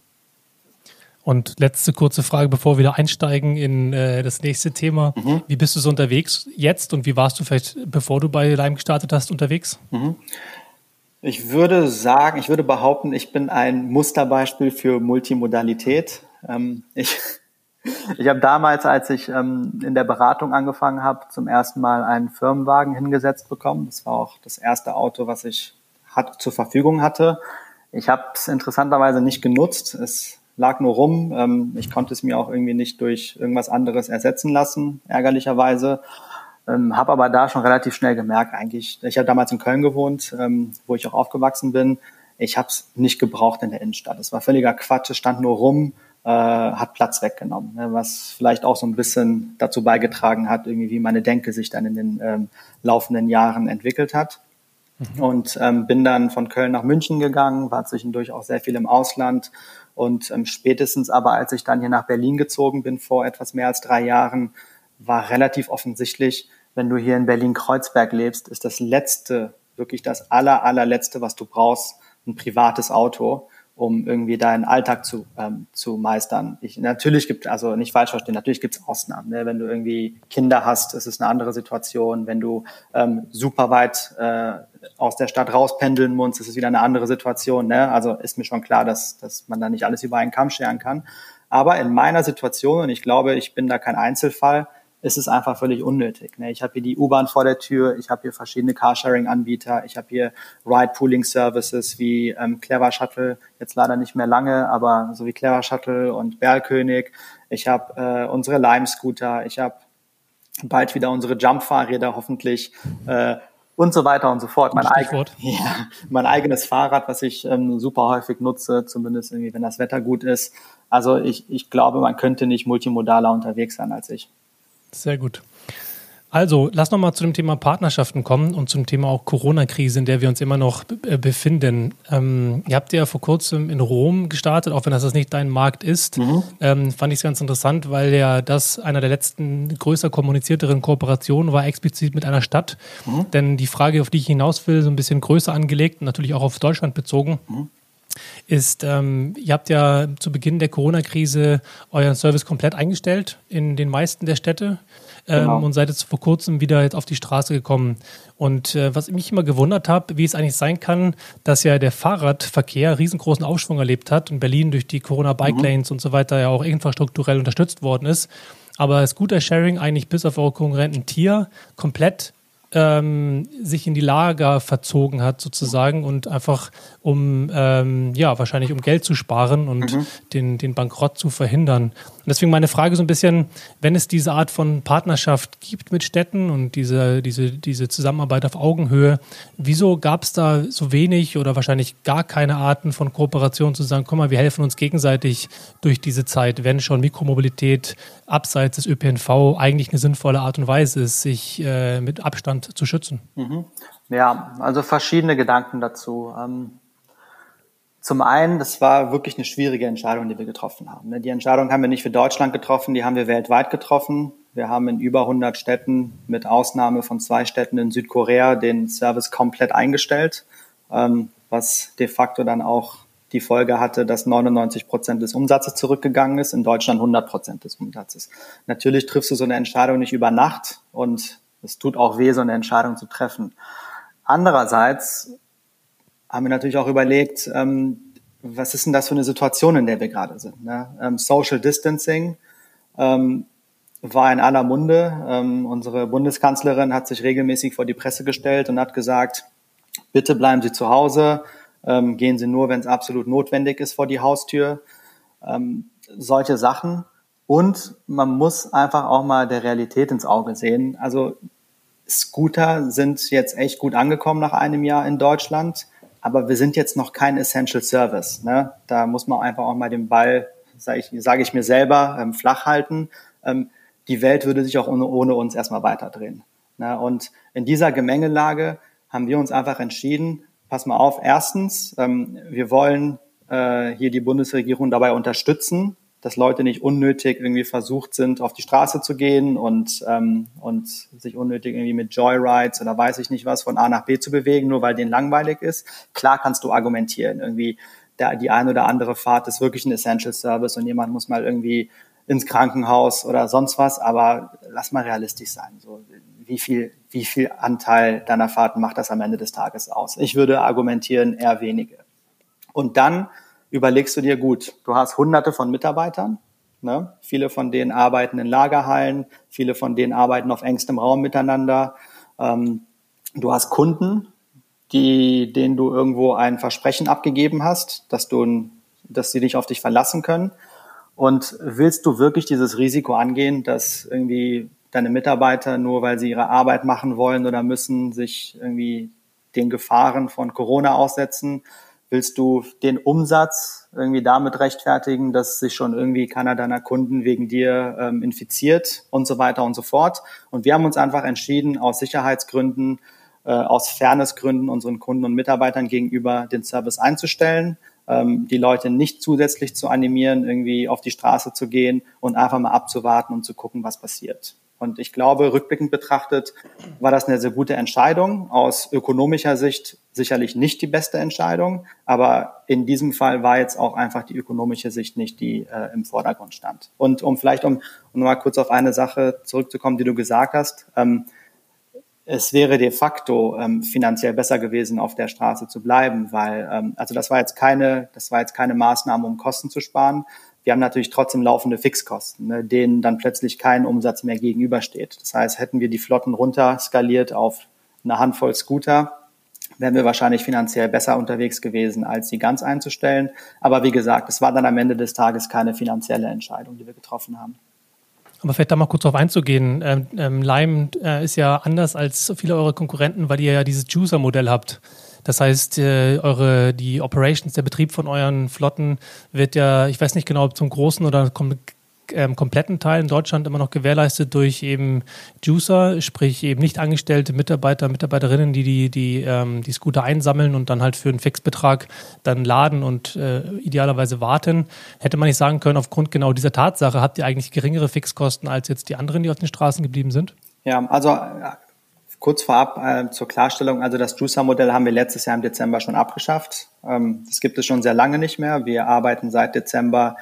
Und letzte kurze Frage, bevor wir wieder einsteigen in äh, das nächste Thema. Mhm. Wie bist du so unterwegs jetzt und wie warst du vielleicht, bevor du bei Lime gestartet hast, unterwegs? Mhm. Ich würde sagen, ich würde behaupten, ich bin ein Musterbeispiel für Multimodalität. Ähm, ich ich habe damals, als ich ähm, in der Beratung angefangen habe, zum ersten Mal einen Firmenwagen hingesetzt bekommen. Das war auch das erste Auto, was ich hat, zur Verfügung hatte. Ich habe es interessanterweise nicht genutzt. Es lag nur rum. Ähm, ich konnte es mir auch irgendwie nicht durch irgendwas anderes ersetzen lassen, ärgerlicherweise. Ähm, habe aber da schon relativ schnell gemerkt, eigentlich, ich habe damals in Köln gewohnt, ähm, wo ich auch aufgewachsen bin. Ich habe es nicht gebraucht in der Innenstadt. Es war völliger Quatsch, es stand nur rum, äh, hat Platz weggenommen, ne, was vielleicht auch so ein bisschen dazu beigetragen hat, irgendwie wie meine Denke sich dann in den ähm, laufenden Jahren entwickelt hat. Mhm. Und ähm, bin dann von Köln nach München gegangen, war zwischendurch auch sehr viel im Ausland und ähm, spätestens aber, als ich dann hier nach Berlin gezogen bin, vor etwas mehr als drei Jahren, war relativ offensichtlich, wenn du hier in Berlin-Kreuzberg lebst, ist das letzte, wirklich das aller, allerletzte, was du brauchst, ein privates Auto um irgendwie deinen Alltag zu, ähm, zu meistern. Ich, natürlich gibt, also nicht falsch verstehen, natürlich gibt es Ausnahmen. Ne? Wenn du irgendwie Kinder hast, ist es eine andere Situation. Wenn du ähm, super weit äh, aus der Stadt rauspendeln musst, ist es wieder eine andere Situation. Ne? Also ist mir schon klar, dass, dass man da nicht alles über einen Kamm scheren kann. Aber in meiner Situation, und ich glaube, ich bin da kein Einzelfall, ist es einfach völlig unnötig. Ne? Ich habe hier die U-Bahn vor der Tür, ich habe hier verschiedene Carsharing-Anbieter, ich habe hier Ride-Pooling-Services wie ähm, Clever Shuttle, jetzt leider nicht mehr lange, aber so wie Clever Shuttle und Berlkönig. Ich habe äh, unsere Lime-Scooter, ich habe bald wieder unsere Jump-Fahrräder hoffentlich. Äh, und so weiter und so fort. Mein, eig ja, mein eigenes Fahrrad, was ich ähm, super häufig nutze, zumindest irgendwie, wenn das Wetter gut ist. Also ich, ich glaube, man könnte nicht multimodaler unterwegs sein als ich. Sehr gut. Also, lass noch mal zu dem Thema Partnerschaften kommen und zum Thema auch Corona-Krise, in der wir uns immer noch äh, befinden. Ähm, ihr habt ja vor kurzem in Rom gestartet, auch wenn das nicht dein Markt ist. Mhm. Ähm, fand ich es ganz interessant, weil ja das einer der letzten größer kommunizierteren Kooperationen war, explizit mit einer Stadt. Mhm. Denn die Frage, auf die ich hinaus will, so ein bisschen größer angelegt und natürlich auch auf Deutschland bezogen. Mhm ist, ähm, ihr habt ja zu Beginn der Corona-Krise euren Service komplett eingestellt in den meisten der Städte ähm, genau. und seid jetzt vor kurzem wieder jetzt auf die Straße gekommen. Und äh, was mich immer gewundert habe, wie es eigentlich sein kann, dass ja der Fahrradverkehr riesengroßen Aufschwung erlebt hat und Berlin durch die Corona-Bike-Lanes mhm. und so weiter ja auch infrastrukturell unterstützt worden ist. Aber Scooter-Sharing eigentlich bis auf eure Konkurrenten Tier komplett ähm, sich in die Lager verzogen hat sozusagen und einfach um ähm, ja wahrscheinlich um Geld zu sparen und mhm. den, den Bankrott zu verhindern. Und deswegen meine Frage so ein bisschen, wenn es diese Art von Partnerschaft gibt mit Städten und diese, diese, diese Zusammenarbeit auf Augenhöhe, wieso gab es da so wenig oder wahrscheinlich gar keine Arten von Kooperation zu sagen, komm mal, wir helfen uns gegenseitig durch diese Zeit, wenn schon Mikromobilität abseits des ÖPNV eigentlich eine sinnvolle Art und Weise ist, sich äh, mit Abstand zu schützen? Mhm. Ja, also verschiedene Gedanken dazu. Ähm zum einen, das war wirklich eine schwierige Entscheidung, die wir getroffen haben. Ne? Die Entscheidung haben wir nicht für Deutschland getroffen, die haben wir weltweit getroffen. Wir haben in über 100 Städten, mit Ausnahme von zwei Städten in Südkorea, den Service komplett eingestellt, ähm, was de facto dann auch die Folge hatte, dass 99 Prozent des Umsatzes zurückgegangen ist, in Deutschland 100 Prozent des Umsatzes. Natürlich triffst du so eine Entscheidung nicht über Nacht und es tut auch weh, so eine Entscheidung zu treffen. Andererseits haben wir natürlich auch überlegt, ähm, was ist denn das für eine Situation, in der wir gerade sind? Ne? Ähm, Social Distancing ähm, war in aller Munde. Ähm, unsere Bundeskanzlerin hat sich regelmäßig vor die Presse gestellt und hat gesagt, bitte bleiben Sie zu Hause, ähm, gehen Sie nur, wenn es absolut notwendig ist, vor die Haustür. Ähm, solche Sachen. Und man muss einfach auch mal der Realität ins Auge sehen. Also Scooter sind jetzt echt gut angekommen nach einem Jahr in Deutschland aber wir sind jetzt noch kein Essential Service. Ne? Da muss man einfach auch mal den Ball, sage ich, sag ich mir selber, ähm, flach halten. Ähm, die Welt würde sich auch ohne, ohne uns erstmal weiterdrehen. Ne? Und in dieser Gemengelage haben wir uns einfach entschieden, pass mal auf, erstens, ähm, wir wollen äh, hier die Bundesregierung dabei unterstützen, dass Leute nicht unnötig irgendwie versucht sind, auf die Straße zu gehen und, ähm, und sich unnötig irgendwie mit Joyrides oder weiß ich nicht was von A nach B zu bewegen, nur weil denen langweilig ist. Klar kannst du argumentieren, irgendwie der, die eine oder andere Fahrt ist wirklich ein Essential Service und jemand muss mal irgendwie ins Krankenhaus oder sonst was, aber lass mal realistisch sein. So, wie viel, wie viel Anteil deiner Fahrten macht das am Ende des Tages aus? Ich würde argumentieren, eher wenige. Und dann überlegst du dir gut, du hast hunderte von Mitarbeitern, ne? viele von denen arbeiten in Lagerhallen, viele von denen arbeiten auf engstem Raum miteinander. Ähm, du hast Kunden, die, denen du irgendwo ein Versprechen abgegeben hast, dass du, dass sie dich auf dich verlassen können. Und willst du wirklich dieses Risiko angehen, dass irgendwie deine Mitarbeiter nur weil sie ihre Arbeit machen wollen oder müssen, sich irgendwie den Gefahren von Corona aussetzen Willst du den Umsatz irgendwie damit rechtfertigen, dass sich schon irgendwie keiner deiner Kunden wegen dir ähm, infiziert und so weiter und so fort? Und wir haben uns einfach entschieden, aus Sicherheitsgründen, äh, aus Fairnessgründen unseren Kunden und Mitarbeitern gegenüber den Service einzustellen, ähm, die Leute nicht zusätzlich zu animieren, irgendwie auf die Straße zu gehen und einfach mal abzuwarten und zu gucken, was passiert. Und ich glaube, rückblickend betrachtet war das eine sehr gute Entscheidung. Aus ökonomischer Sicht sicherlich nicht die beste Entscheidung, aber in diesem Fall war jetzt auch einfach die ökonomische Sicht nicht die äh, im Vordergrund stand. Und um vielleicht um, um mal kurz auf eine Sache zurückzukommen, die du gesagt hast, ähm, es wäre de facto ähm, finanziell besser gewesen, auf der Straße zu bleiben, weil ähm, also das war jetzt keine, das war jetzt keine Maßnahme, um Kosten zu sparen, wir haben natürlich trotzdem laufende Fixkosten, ne, denen dann plötzlich kein Umsatz mehr gegenübersteht. Das heißt, hätten wir die Flotten runter skaliert auf eine Handvoll Scooter, wären wir wahrscheinlich finanziell besser unterwegs gewesen, als sie ganz einzustellen. Aber wie gesagt, es war dann am Ende des Tages keine finanzielle Entscheidung, die wir getroffen haben. Aber vielleicht da mal kurz drauf einzugehen. Ähm, ähm, Lime äh, ist ja anders als viele eurer Konkurrenten, weil ihr ja dieses Juicer-Modell habt. Das heißt, äh, eure, die Operations, der Betrieb von euren Flotten wird ja, ich weiß nicht genau, ob zum großen oder kom ähm, kompletten Teil in Deutschland immer noch gewährleistet durch eben Juicer, sprich eben nicht angestellte Mitarbeiter, Mitarbeiterinnen, die die, die, ähm, die Scooter einsammeln und dann halt für einen Fixbetrag dann laden und äh, idealerweise warten. Hätte man nicht sagen können, aufgrund genau dieser Tatsache habt ihr eigentlich geringere Fixkosten als jetzt die anderen, die auf den Straßen geblieben sind? Ja, also Kurz vorab äh, zur Klarstellung, also das Juicer-Modell haben wir letztes Jahr im Dezember schon abgeschafft. Ähm, das gibt es schon sehr lange nicht mehr. Wir arbeiten seit Dezember,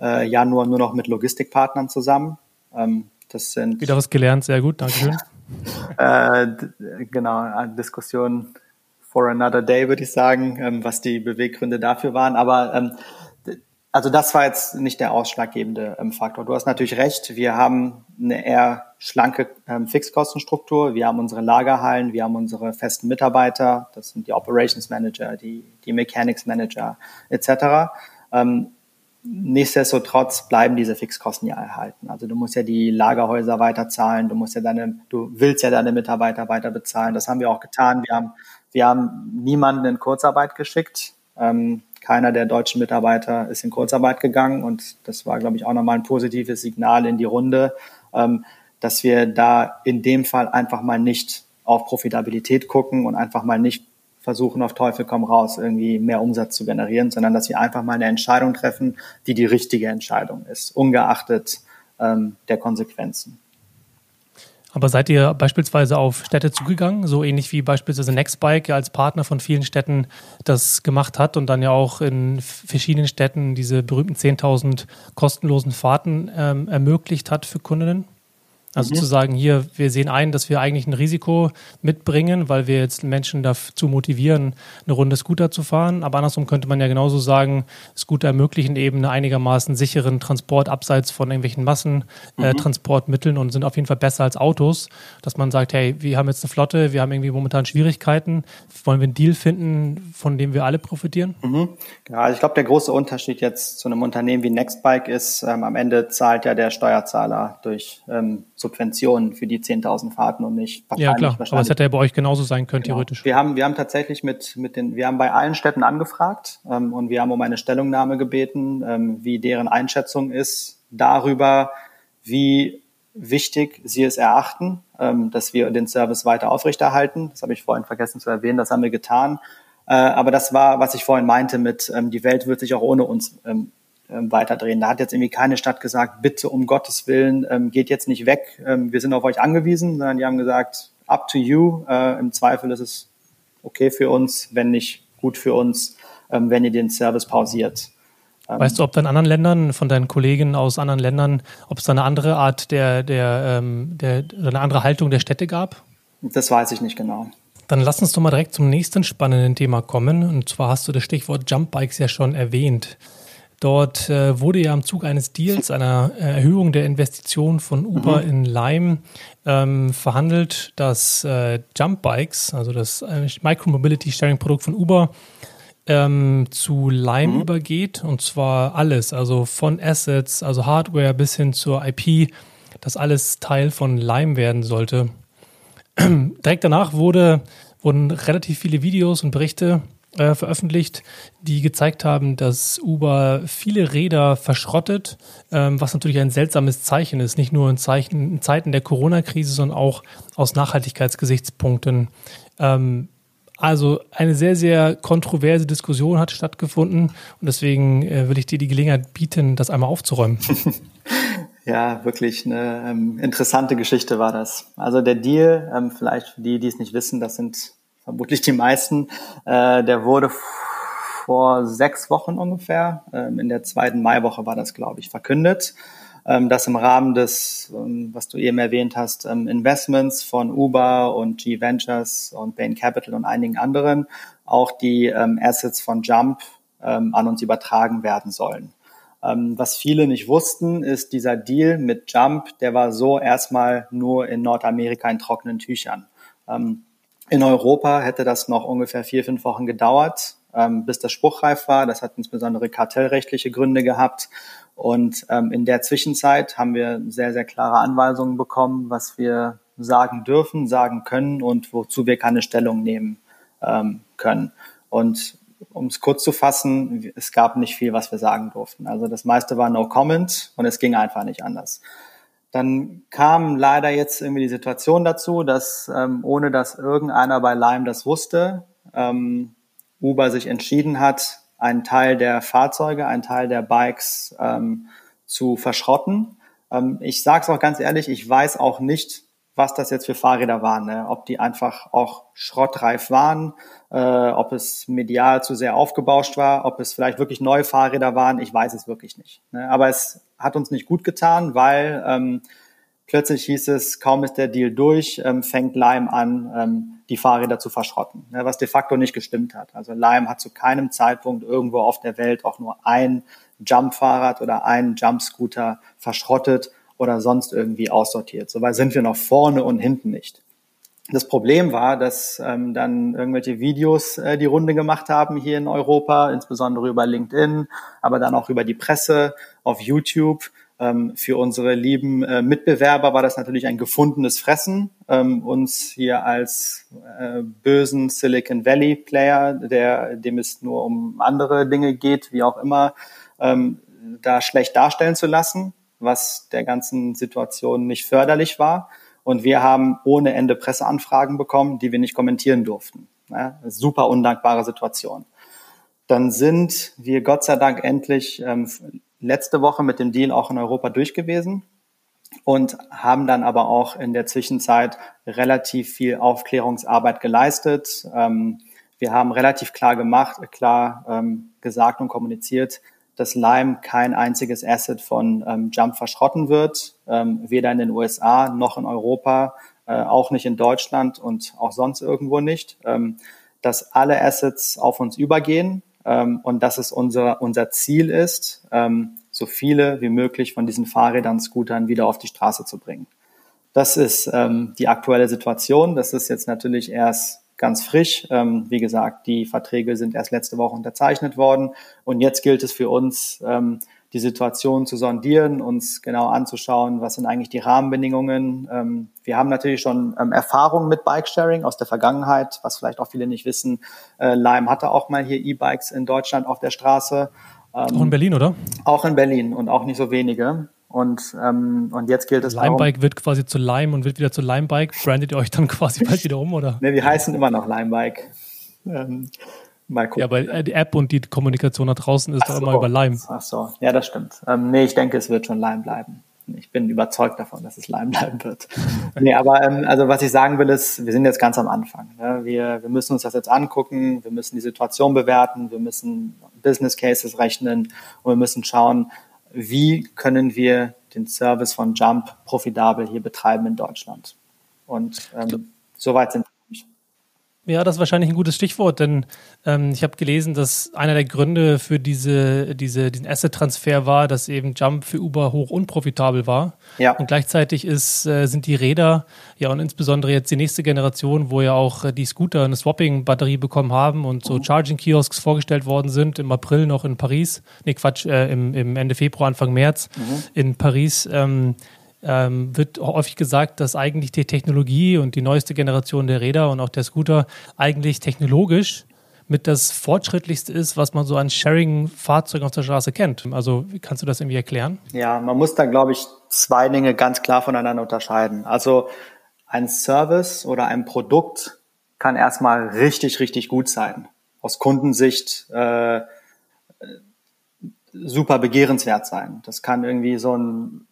äh, Januar nur noch mit Logistikpartnern zusammen. Ähm, das sind wieder was gelernt, sehr gut, danke äh, genau, Diskussion for another day, würde ich sagen, ähm, was die Beweggründe dafür waren. Aber ähm, also das war jetzt nicht der ausschlaggebende ähm, Faktor. Du hast natürlich recht, wir haben eine eher schlanke ähm, Fixkostenstruktur. Wir haben unsere Lagerhallen, wir haben unsere festen Mitarbeiter, das sind die Operations Manager, die, die Mechanics Manager etc. Ähm, nichtsdestotrotz bleiben diese Fixkosten ja erhalten. Also du musst ja die Lagerhäuser weiter zahlen, du musst ja deine, du willst ja deine Mitarbeiter weiter bezahlen. Das haben wir auch getan. Wir haben, wir haben niemanden in Kurzarbeit geschickt. Ähm, keiner der deutschen Mitarbeiter ist in Kurzarbeit gegangen und das war, glaube ich, auch nochmal ein positives Signal in die Runde. Ähm, dass wir da in dem Fall einfach mal nicht auf Profitabilität gucken und einfach mal nicht versuchen, auf Teufel komm raus, irgendwie mehr Umsatz zu generieren, sondern dass wir einfach mal eine Entscheidung treffen, die die richtige Entscheidung ist, ungeachtet ähm, der Konsequenzen. Aber seid ihr beispielsweise auf Städte zugegangen, so ähnlich wie beispielsweise Nextbike als Partner von vielen Städten das gemacht hat und dann ja auch in verschiedenen Städten diese berühmten 10.000 kostenlosen Fahrten ähm, ermöglicht hat für Kundinnen? Also mhm. zu sagen, hier, wir sehen ein, dass wir eigentlich ein Risiko mitbringen, weil wir jetzt Menschen dazu motivieren, eine Runde Scooter zu fahren. Aber andersrum könnte man ja genauso sagen, Scooter ermöglichen eben einen einigermaßen sicheren Transport abseits von irgendwelchen Massentransportmitteln äh, mhm. und sind auf jeden Fall besser als Autos. Dass man sagt, hey, wir haben jetzt eine Flotte, wir haben irgendwie momentan Schwierigkeiten. Wollen wir einen Deal finden, von dem wir alle profitieren? Mhm. Ja, also ich glaube, der große Unterschied jetzt zu einem Unternehmen wie Nextbike ist, ähm, am Ende zahlt ja der Steuerzahler durch ähm, Subventionen für die 10.000 Fahrten und nicht Ja, klar. Aber es hätte ja bei euch genauso sein können, genau. theoretisch. Wir haben, wir haben tatsächlich mit, mit den, wir haben bei allen Städten angefragt ähm, und wir haben um eine Stellungnahme gebeten, ähm, wie deren Einschätzung ist darüber, wie wichtig sie es erachten, ähm, dass wir den Service weiter aufrechterhalten. Das habe ich vorhin vergessen zu erwähnen, das haben wir getan. Äh, aber das war, was ich vorhin meinte mit, ähm, die Welt wird sich auch ohne uns ähm, ähm, weiterdrehen. Da hat jetzt irgendwie keine Stadt gesagt, bitte um Gottes Willen, ähm, geht jetzt nicht weg, ähm, wir sind auf euch angewiesen, sondern die haben gesagt, up to you. Äh, Im Zweifel ist es okay für uns, wenn nicht gut für uns, ähm, wenn ihr den Service pausiert. Ähm, weißt du, ob da in anderen Ländern, von deinen Kollegen aus anderen Ländern, ob es da eine andere Art der, der, ähm, der, eine andere Haltung der Städte gab? Das weiß ich nicht genau. Dann lass uns doch mal direkt zum nächsten spannenden Thema kommen. Und zwar hast du das Stichwort Jumpbikes ja schon erwähnt. Dort äh, wurde ja im Zug eines Deals, einer Erhöhung der Investition von Uber mhm. in Lime, ähm, verhandelt, dass äh, Jump Bikes, also das äh, Micromobility Sharing Produkt von Uber, ähm, zu Lime mhm. übergeht. Und zwar alles, also von Assets, also Hardware bis hin zur IP, dass alles Teil von Lime werden sollte. Direkt danach wurde, wurden relativ viele Videos und Berichte äh, veröffentlicht, die gezeigt haben, dass Uber viele Räder verschrottet, ähm, was natürlich ein seltsames Zeichen ist, nicht nur in, Zeichen, in Zeiten der Corona-Krise, sondern auch aus Nachhaltigkeitsgesichtspunkten. Ähm, also eine sehr, sehr kontroverse Diskussion hat stattgefunden und deswegen äh, will ich dir die Gelegenheit bieten, das einmal aufzuräumen. Ja, wirklich eine ähm, interessante Geschichte war das. Also der Deal, ähm, vielleicht für die, die es nicht wissen, das sind vermutlich die meisten. Äh, der wurde vor sechs Wochen ungefähr, ähm, in der zweiten Maiwoche war das, glaube ich, verkündet, ähm, dass im Rahmen des, ähm, was du eben erwähnt hast, ähm, Investments von Uber und G Ventures und Bain Capital und einigen anderen auch die ähm, Assets von Jump ähm, an uns übertragen werden sollen. was viele nicht wussten, ist dieser Deal mit Jump, der war so erstmal nur in Nordamerika in trockenen Tüchern. In Europa hätte das noch ungefähr vier, fünf Wochen gedauert, ähm, bis das spruchreif war. Das hat insbesondere kartellrechtliche Gründe gehabt. Und ähm, in der Zwischenzeit haben wir sehr, sehr klare Anweisungen bekommen, was wir sagen dürfen, sagen können und wozu wir keine Stellung nehmen ähm, können. Und um es kurz zu fassen, es gab nicht viel, was wir sagen durften. Also das meiste war No Comment und es ging einfach nicht anders. Dann kam leider jetzt irgendwie die Situation dazu, dass ähm, ohne dass irgendeiner bei Lime das wusste, ähm, Uber sich entschieden hat, einen Teil der Fahrzeuge, einen Teil der Bikes ähm, zu verschrotten. Ähm, ich sage es auch ganz ehrlich, ich weiß auch nicht, was das jetzt für Fahrräder waren, ne? ob die einfach auch schrottreif waren, äh, ob es medial zu sehr aufgebauscht war, ob es vielleicht wirklich neue Fahrräder waren, ich weiß es wirklich nicht. Ne? Aber es hat uns nicht gut getan, weil ähm, plötzlich hieß es, kaum ist der Deal durch, ähm, fängt Lime an, ähm, die Fahrräder zu verschrotten, ne, was de facto nicht gestimmt hat. Also Lime hat zu keinem Zeitpunkt irgendwo auf der Welt auch nur ein Jump-Fahrrad oder einen Jump-Scooter verschrottet oder sonst irgendwie aussortiert. Soweit sind wir noch vorne und hinten nicht. Das Problem war, dass ähm, dann irgendwelche Videos äh, die Runde gemacht haben hier in Europa, insbesondere über LinkedIn, aber dann auch über die Presse auf YouTube. Ähm, für unsere lieben äh, Mitbewerber war das natürlich ein gefundenes Fressen, ähm, uns hier als äh, bösen Silicon Valley Player, der dem es nur um andere Dinge geht, wie auch immer, ähm, da schlecht darstellen zu lassen, was der ganzen Situation nicht förderlich war. Und wir haben ohne Ende Presseanfragen bekommen, die wir nicht kommentieren durften. Ja, super undankbare Situation. Dann sind wir Gott sei Dank endlich ähm, letzte Woche mit dem Deal auch in Europa durch gewesen und haben dann aber auch in der Zwischenzeit relativ viel Aufklärungsarbeit geleistet. Ähm, wir haben relativ klar gemacht, klar ähm, gesagt und kommuniziert, dass Lime kein einziges Asset von ähm, Jump verschrotten wird, ähm, weder in den USA noch in Europa, äh, auch nicht in Deutschland und auch sonst irgendwo nicht, ähm, dass alle Assets auf uns übergehen ähm, und dass es unser, unser Ziel ist, ähm, so viele wie möglich von diesen Fahrrädern, Scootern wieder auf die Straße zu bringen. Das ist ähm, die aktuelle Situation. Das ist jetzt natürlich erst ganz frisch. Ähm, wie gesagt, die Verträge sind erst letzte Woche unterzeichnet worden. Und jetzt gilt es für uns, ähm, die Situation zu sondieren, uns genau anzuschauen, was sind eigentlich die Rahmenbedingungen. Ähm, wir haben natürlich schon ähm, Erfahrungen mit Bikesharing aus der Vergangenheit, was vielleicht auch viele nicht wissen. Äh, Lime hatte auch mal hier E-Bikes in Deutschland auf der Straße. Ähm, auch in Berlin, oder? Auch in Berlin und auch nicht so wenige. Und, ähm, und jetzt gilt es Limebike wird quasi zu Lime und wird wieder zu Limebike. Brandet ihr euch dann quasi bald wieder um, oder? ne, wir heißen immer noch Limebike. Ähm, mal gucken. Ja, aber die App und die Kommunikation da draußen ist doch so, immer über Lime. Ach so, ja, das stimmt. Ähm, nee, ich denke, es wird schon Lime bleiben. Ich bin überzeugt davon, dass es Lime bleiben wird. nee, aber ähm, also was ich sagen will, ist, wir sind jetzt ganz am Anfang. Ne? Wir, wir müssen uns das jetzt angucken, wir müssen die Situation bewerten, wir müssen Business Cases rechnen und wir müssen schauen, wie können wir den Service von Jump profitabel hier betreiben in Deutschland. Und ähm, soweit sind ja, das ist wahrscheinlich ein gutes Stichwort, denn ähm, ich habe gelesen, dass einer der Gründe für diese, diese, diesen Asset-Transfer war, dass eben Jump für Uber hoch unprofitabel war. Ja. Und gleichzeitig ist, äh, sind die Räder, ja und insbesondere jetzt die nächste Generation, wo ja auch äh, die Scooter eine Swapping-Batterie bekommen haben und so mhm. Charging-Kiosks vorgestellt worden sind, im April noch in Paris, nee Quatsch, äh, im, im Ende Februar, Anfang März mhm. in Paris. Ähm, ähm, wird häufig gesagt, dass eigentlich die Technologie und die neueste Generation der Räder und auch der Scooter eigentlich technologisch mit das fortschrittlichste ist, was man so an Sharing-Fahrzeugen auf der Straße kennt. Also kannst du das irgendwie erklären? Ja, man muss da, glaube ich, zwei Dinge ganz klar voneinander unterscheiden. Also ein Service oder ein Produkt kann erstmal richtig, richtig gut sein. Aus Kundensicht äh, super begehrenswert sein. Das kann irgendwie so ein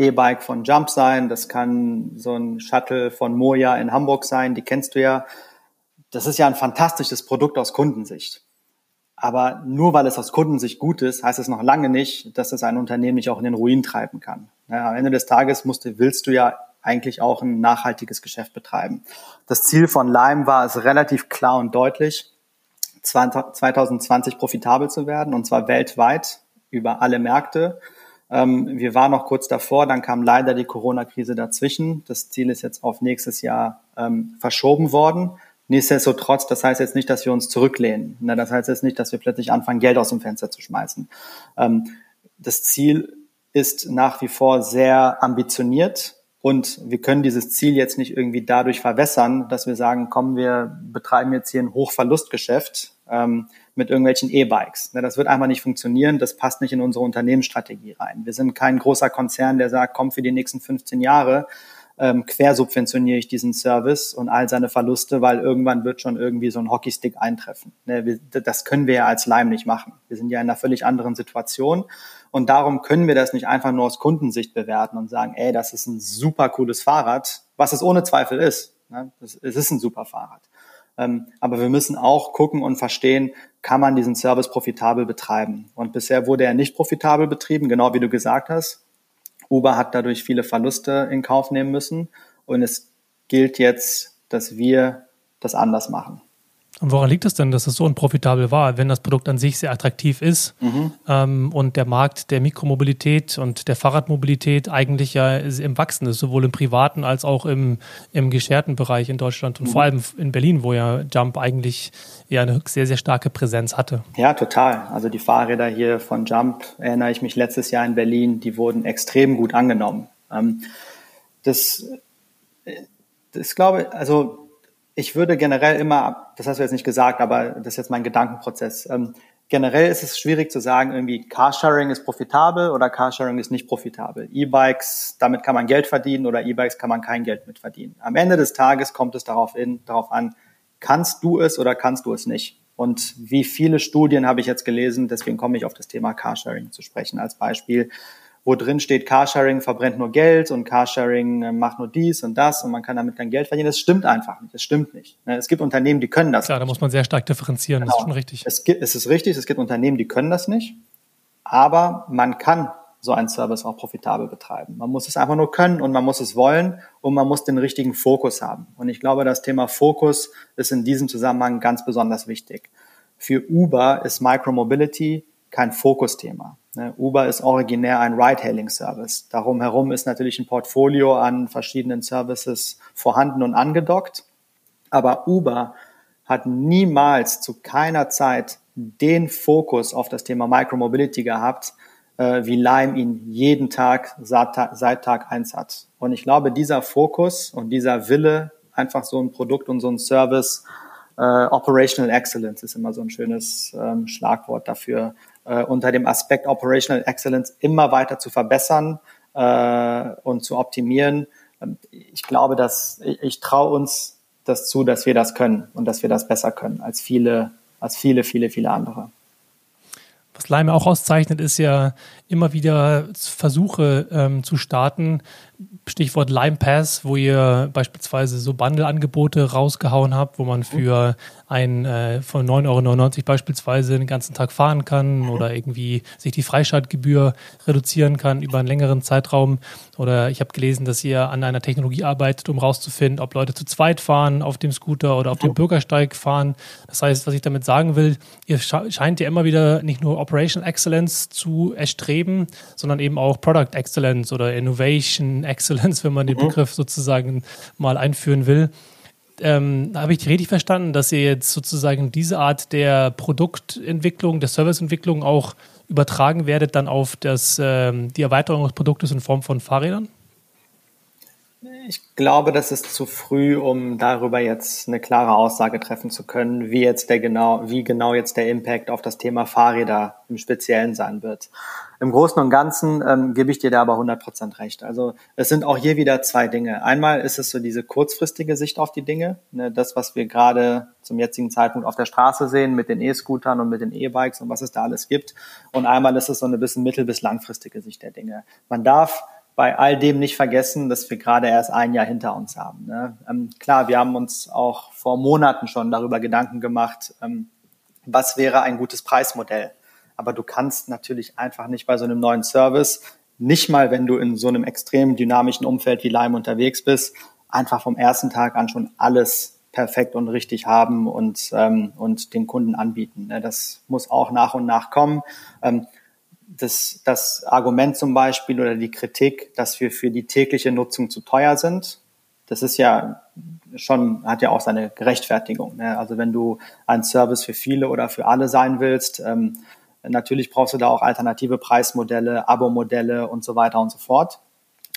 E-Bike von Jump sein, das kann so ein Shuttle von Moja in Hamburg sein, die kennst du ja. Das ist ja ein fantastisches Produkt aus Kundensicht. Aber nur weil es aus Kundensicht gut ist, heißt es noch lange nicht, dass es ein Unternehmen nicht auch in den Ruin treiben kann. Ja, am Ende des Tages musst du, willst du ja eigentlich auch ein nachhaltiges Geschäft betreiben. Das Ziel von Lime war es relativ klar und deutlich, 2020 profitabel zu werden, und zwar weltweit über alle Märkte. Ähm, wir waren noch kurz davor, dann kam leider die Corona-Krise dazwischen. Das Ziel ist jetzt auf nächstes Jahr ähm, verschoben worden. Nichtsdestotrotz, das heißt jetzt nicht, dass wir uns zurücklehnen. Ne? Das heißt jetzt nicht, dass wir plötzlich anfangen, Geld aus dem Fenster zu schmeißen. Ähm, das Ziel ist nach wie vor sehr ambitioniert und wir können dieses Ziel jetzt nicht irgendwie dadurch verwässern, dass wir sagen, komm, wir betreiben jetzt hier ein Hochverlustgeschäft. Ähm, mit irgendwelchen E-Bikes. Das wird einfach nicht funktionieren, das passt nicht in unsere Unternehmensstrategie rein. Wir sind kein großer Konzern, der sagt, komm für die nächsten 15 Jahre, ähm, quersubventioniere ich diesen Service und all seine Verluste, weil irgendwann wird schon irgendwie so ein Hockeystick eintreffen. Ne, das können wir ja als Lime nicht machen. Wir sind ja in einer völlig anderen Situation und darum können wir das nicht einfach nur aus Kundensicht bewerten und sagen, ey, das ist ein super cooles Fahrrad, was es ohne Zweifel ist. Ne, es ist ein super Fahrrad. Ähm, aber wir müssen auch gucken und verstehen, kann man diesen Service profitabel betreiben. Und bisher wurde er nicht profitabel betrieben, genau wie du gesagt hast. Uber hat dadurch viele Verluste in Kauf nehmen müssen. Und es gilt jetzt, dass wir das anders machen. Und woran liegt es denn, dass es so unprofitabel war, wenn das Produkt an sich sehr attraktiv ist mhm. ähm, und der Markt der Mikromobilität und der Fahrradmobilität eigentlich ja im Wachsen ist, sowohl im privaten als auch im, im gescherten Bereich in Deutschland und mhm. vor allem in Berlin, wo ja Jump eigentlich ja eine sehr, sehr starke Präsenz hatte. Ja, total. Also die Fahrräder hier von Jump, erinnere ich mich letztes Jahr in Berlin, die wurden extrem gut angenommen. Ähm, das, das glaube also ich würde generell immer, das hast du jetzt nicht gesagt, aber das ist jetzt mein Gedankenprozess. Ähm, generell ist es schwierig zu sagen, irgendwie Carsharing ist profitabel oder Carsharing ist nicht profitabel. E-Bikes, damit kann man Geld verdienen oder E-Bikes kann man kein Geld mit verdienen. Am Ende des Tages kommt es darauf, in, darauf an, kannst du es oder kannst du es nicht? Und wie viele Studien habe ich jetzt gelesen, deswegen komme ich auf das Thema Carsharing zu sprechen als Beispiel wo drin steht, Carsharing verbrennt nur Geld und Carsharing äh, macht nur dies und das und man kann damit kein Geld verdienen. Das stimmt einfach nicht. Das stimmt nicht. Ne, es gibt Unternehmen, die können das. Klar, nicht. da muss man sehr stark differenzieren. Genau. Das ist schon richtig. Es, gibt, es ist richtig. Es gibt Unternehmen, die können das nicht. Aber man kann so einen Service auch profitabel betreiben. Man muss es einfach nur können und man muss es wollen und man muss den richtigen Fokus haben. Und ich glaube, das Thema Fokus ist in diesem Zusammenhang ganz besonders wichtig. Für Uber ist Micromobility kein Fokusthema. Ne, Uber ist originär ein Ride-Hailing-Service. Darum herum ist natürlich ein Portfolio an verschiedenen Services vorhanden und angedockt. Aber Uber hat niemals zu keiner Zeit den Fokus auf das Thema Micromobility gehabt, äh, wie Lime ihn jeden Tag seit, Tag eins hat. Und ich glaube, dieser Fokus und dieser Wille, einfach so ein Produkt und so ein Service, äh, Operational Excellence ist immer so ein schönes ähm, Schlagwort dafür, äh, unter dem Aspekt Operational Excellence immer weiter zu verbessern äh, und zu optimieren. Ich glaube, dass ich, ich traue uns das zu, dass wir das können und dass wir das besser können als viele, als viele, viele, viele andere. Was Lime auch auszeichnet, ist ja immer wieder Versuche ähm, zu starten, Stichwort Lime Pass, wo ihr beispielsweise so Bundle-Angebote rausgehauen habt, wo man für ein äh, von 9,99 Euro beispielsweise den ganzen Tag fahren kann oder irgendwie sich die Freischaltgebühr reduzieren kann über einen längeren Zeitraum. Oder ich habe gelesen, dass ihr an einer Technologie arbeitet, um rauszufinden, ob Leute zu zweit fahren auf dem Scooter oder auf dem Bürgersteig fahren. Das heißt, was ich damit sagen will, ihr scheint ja immer wieder nicht nur Operational Excellence zu erstreben, sondern eben auch Product Excellence oder Innovation Excellence, wenn man den mhm. Begriff sozusagen mal einführen will. Ähm, Habe ich richtig verstanden, dass ihr jetzt sozusagen diese Art der Produktentwicklung, der Serviceentwicklung auch übertragen werdet dann auf das, ähm, die Erweiterung des Produktes in Form von Fahrrädern? Ich glaube, das ist zu früh, um darüber jetzt eine klare Aussage treffen zu können, wie jetzt der genau, wie genau jetzt der Impact auf das Thema Fahrräder im Speziellen sein wird. Im Großen und Ganzen ähm, gebe ich dir da aber 100% recht. Also es sind auch hier wieder zwei Dinge. Einmal ist es so diese kurzfristige Sicht auf die Dinge, ne, das, was wir gerade zum jetzigen Zeitpunkt auf der Straße sehen mit den E-Scootern und mit den E-Bikes und was es da alles gibt. Und einmal ist es so eine bisschen mittel- bis langfristige Sicht der Dinge. Man darf bei all dem nicht vergessen, dass wir gerade erst ein Jahr hinter uns haben. Ne? Ähm, klar, wir haben uns auch vor Monaten schon darüber Gedanken gemacht, ähm, was wäre ein gutes Preismodell. Aber du kannst natürlich einfach nicht bei so einem neuen Service, nicht mal wenn du in so einem extrem dynamischen Umfeld wie Lime unterwegs bist, einfach vom ersten Tag an schon alles perfekt und richtig haben und, ähm, und den Kunden anbieten. Ne? Das muss auch nach und nach kommen. Ähm, das, das Argument zum Beispiel oder die Kritik, dass wir für die tägliche Nutzung zu teuer sind, das ist ja schon, hat ja auch seine Gerechtfertigung. Ne? Also wenn du ein Service für viele oder für alle sein willst, ähm, natürlich brauchst du da auch alternative Preismodelle, Abo-Modelle und so weiter und so fort.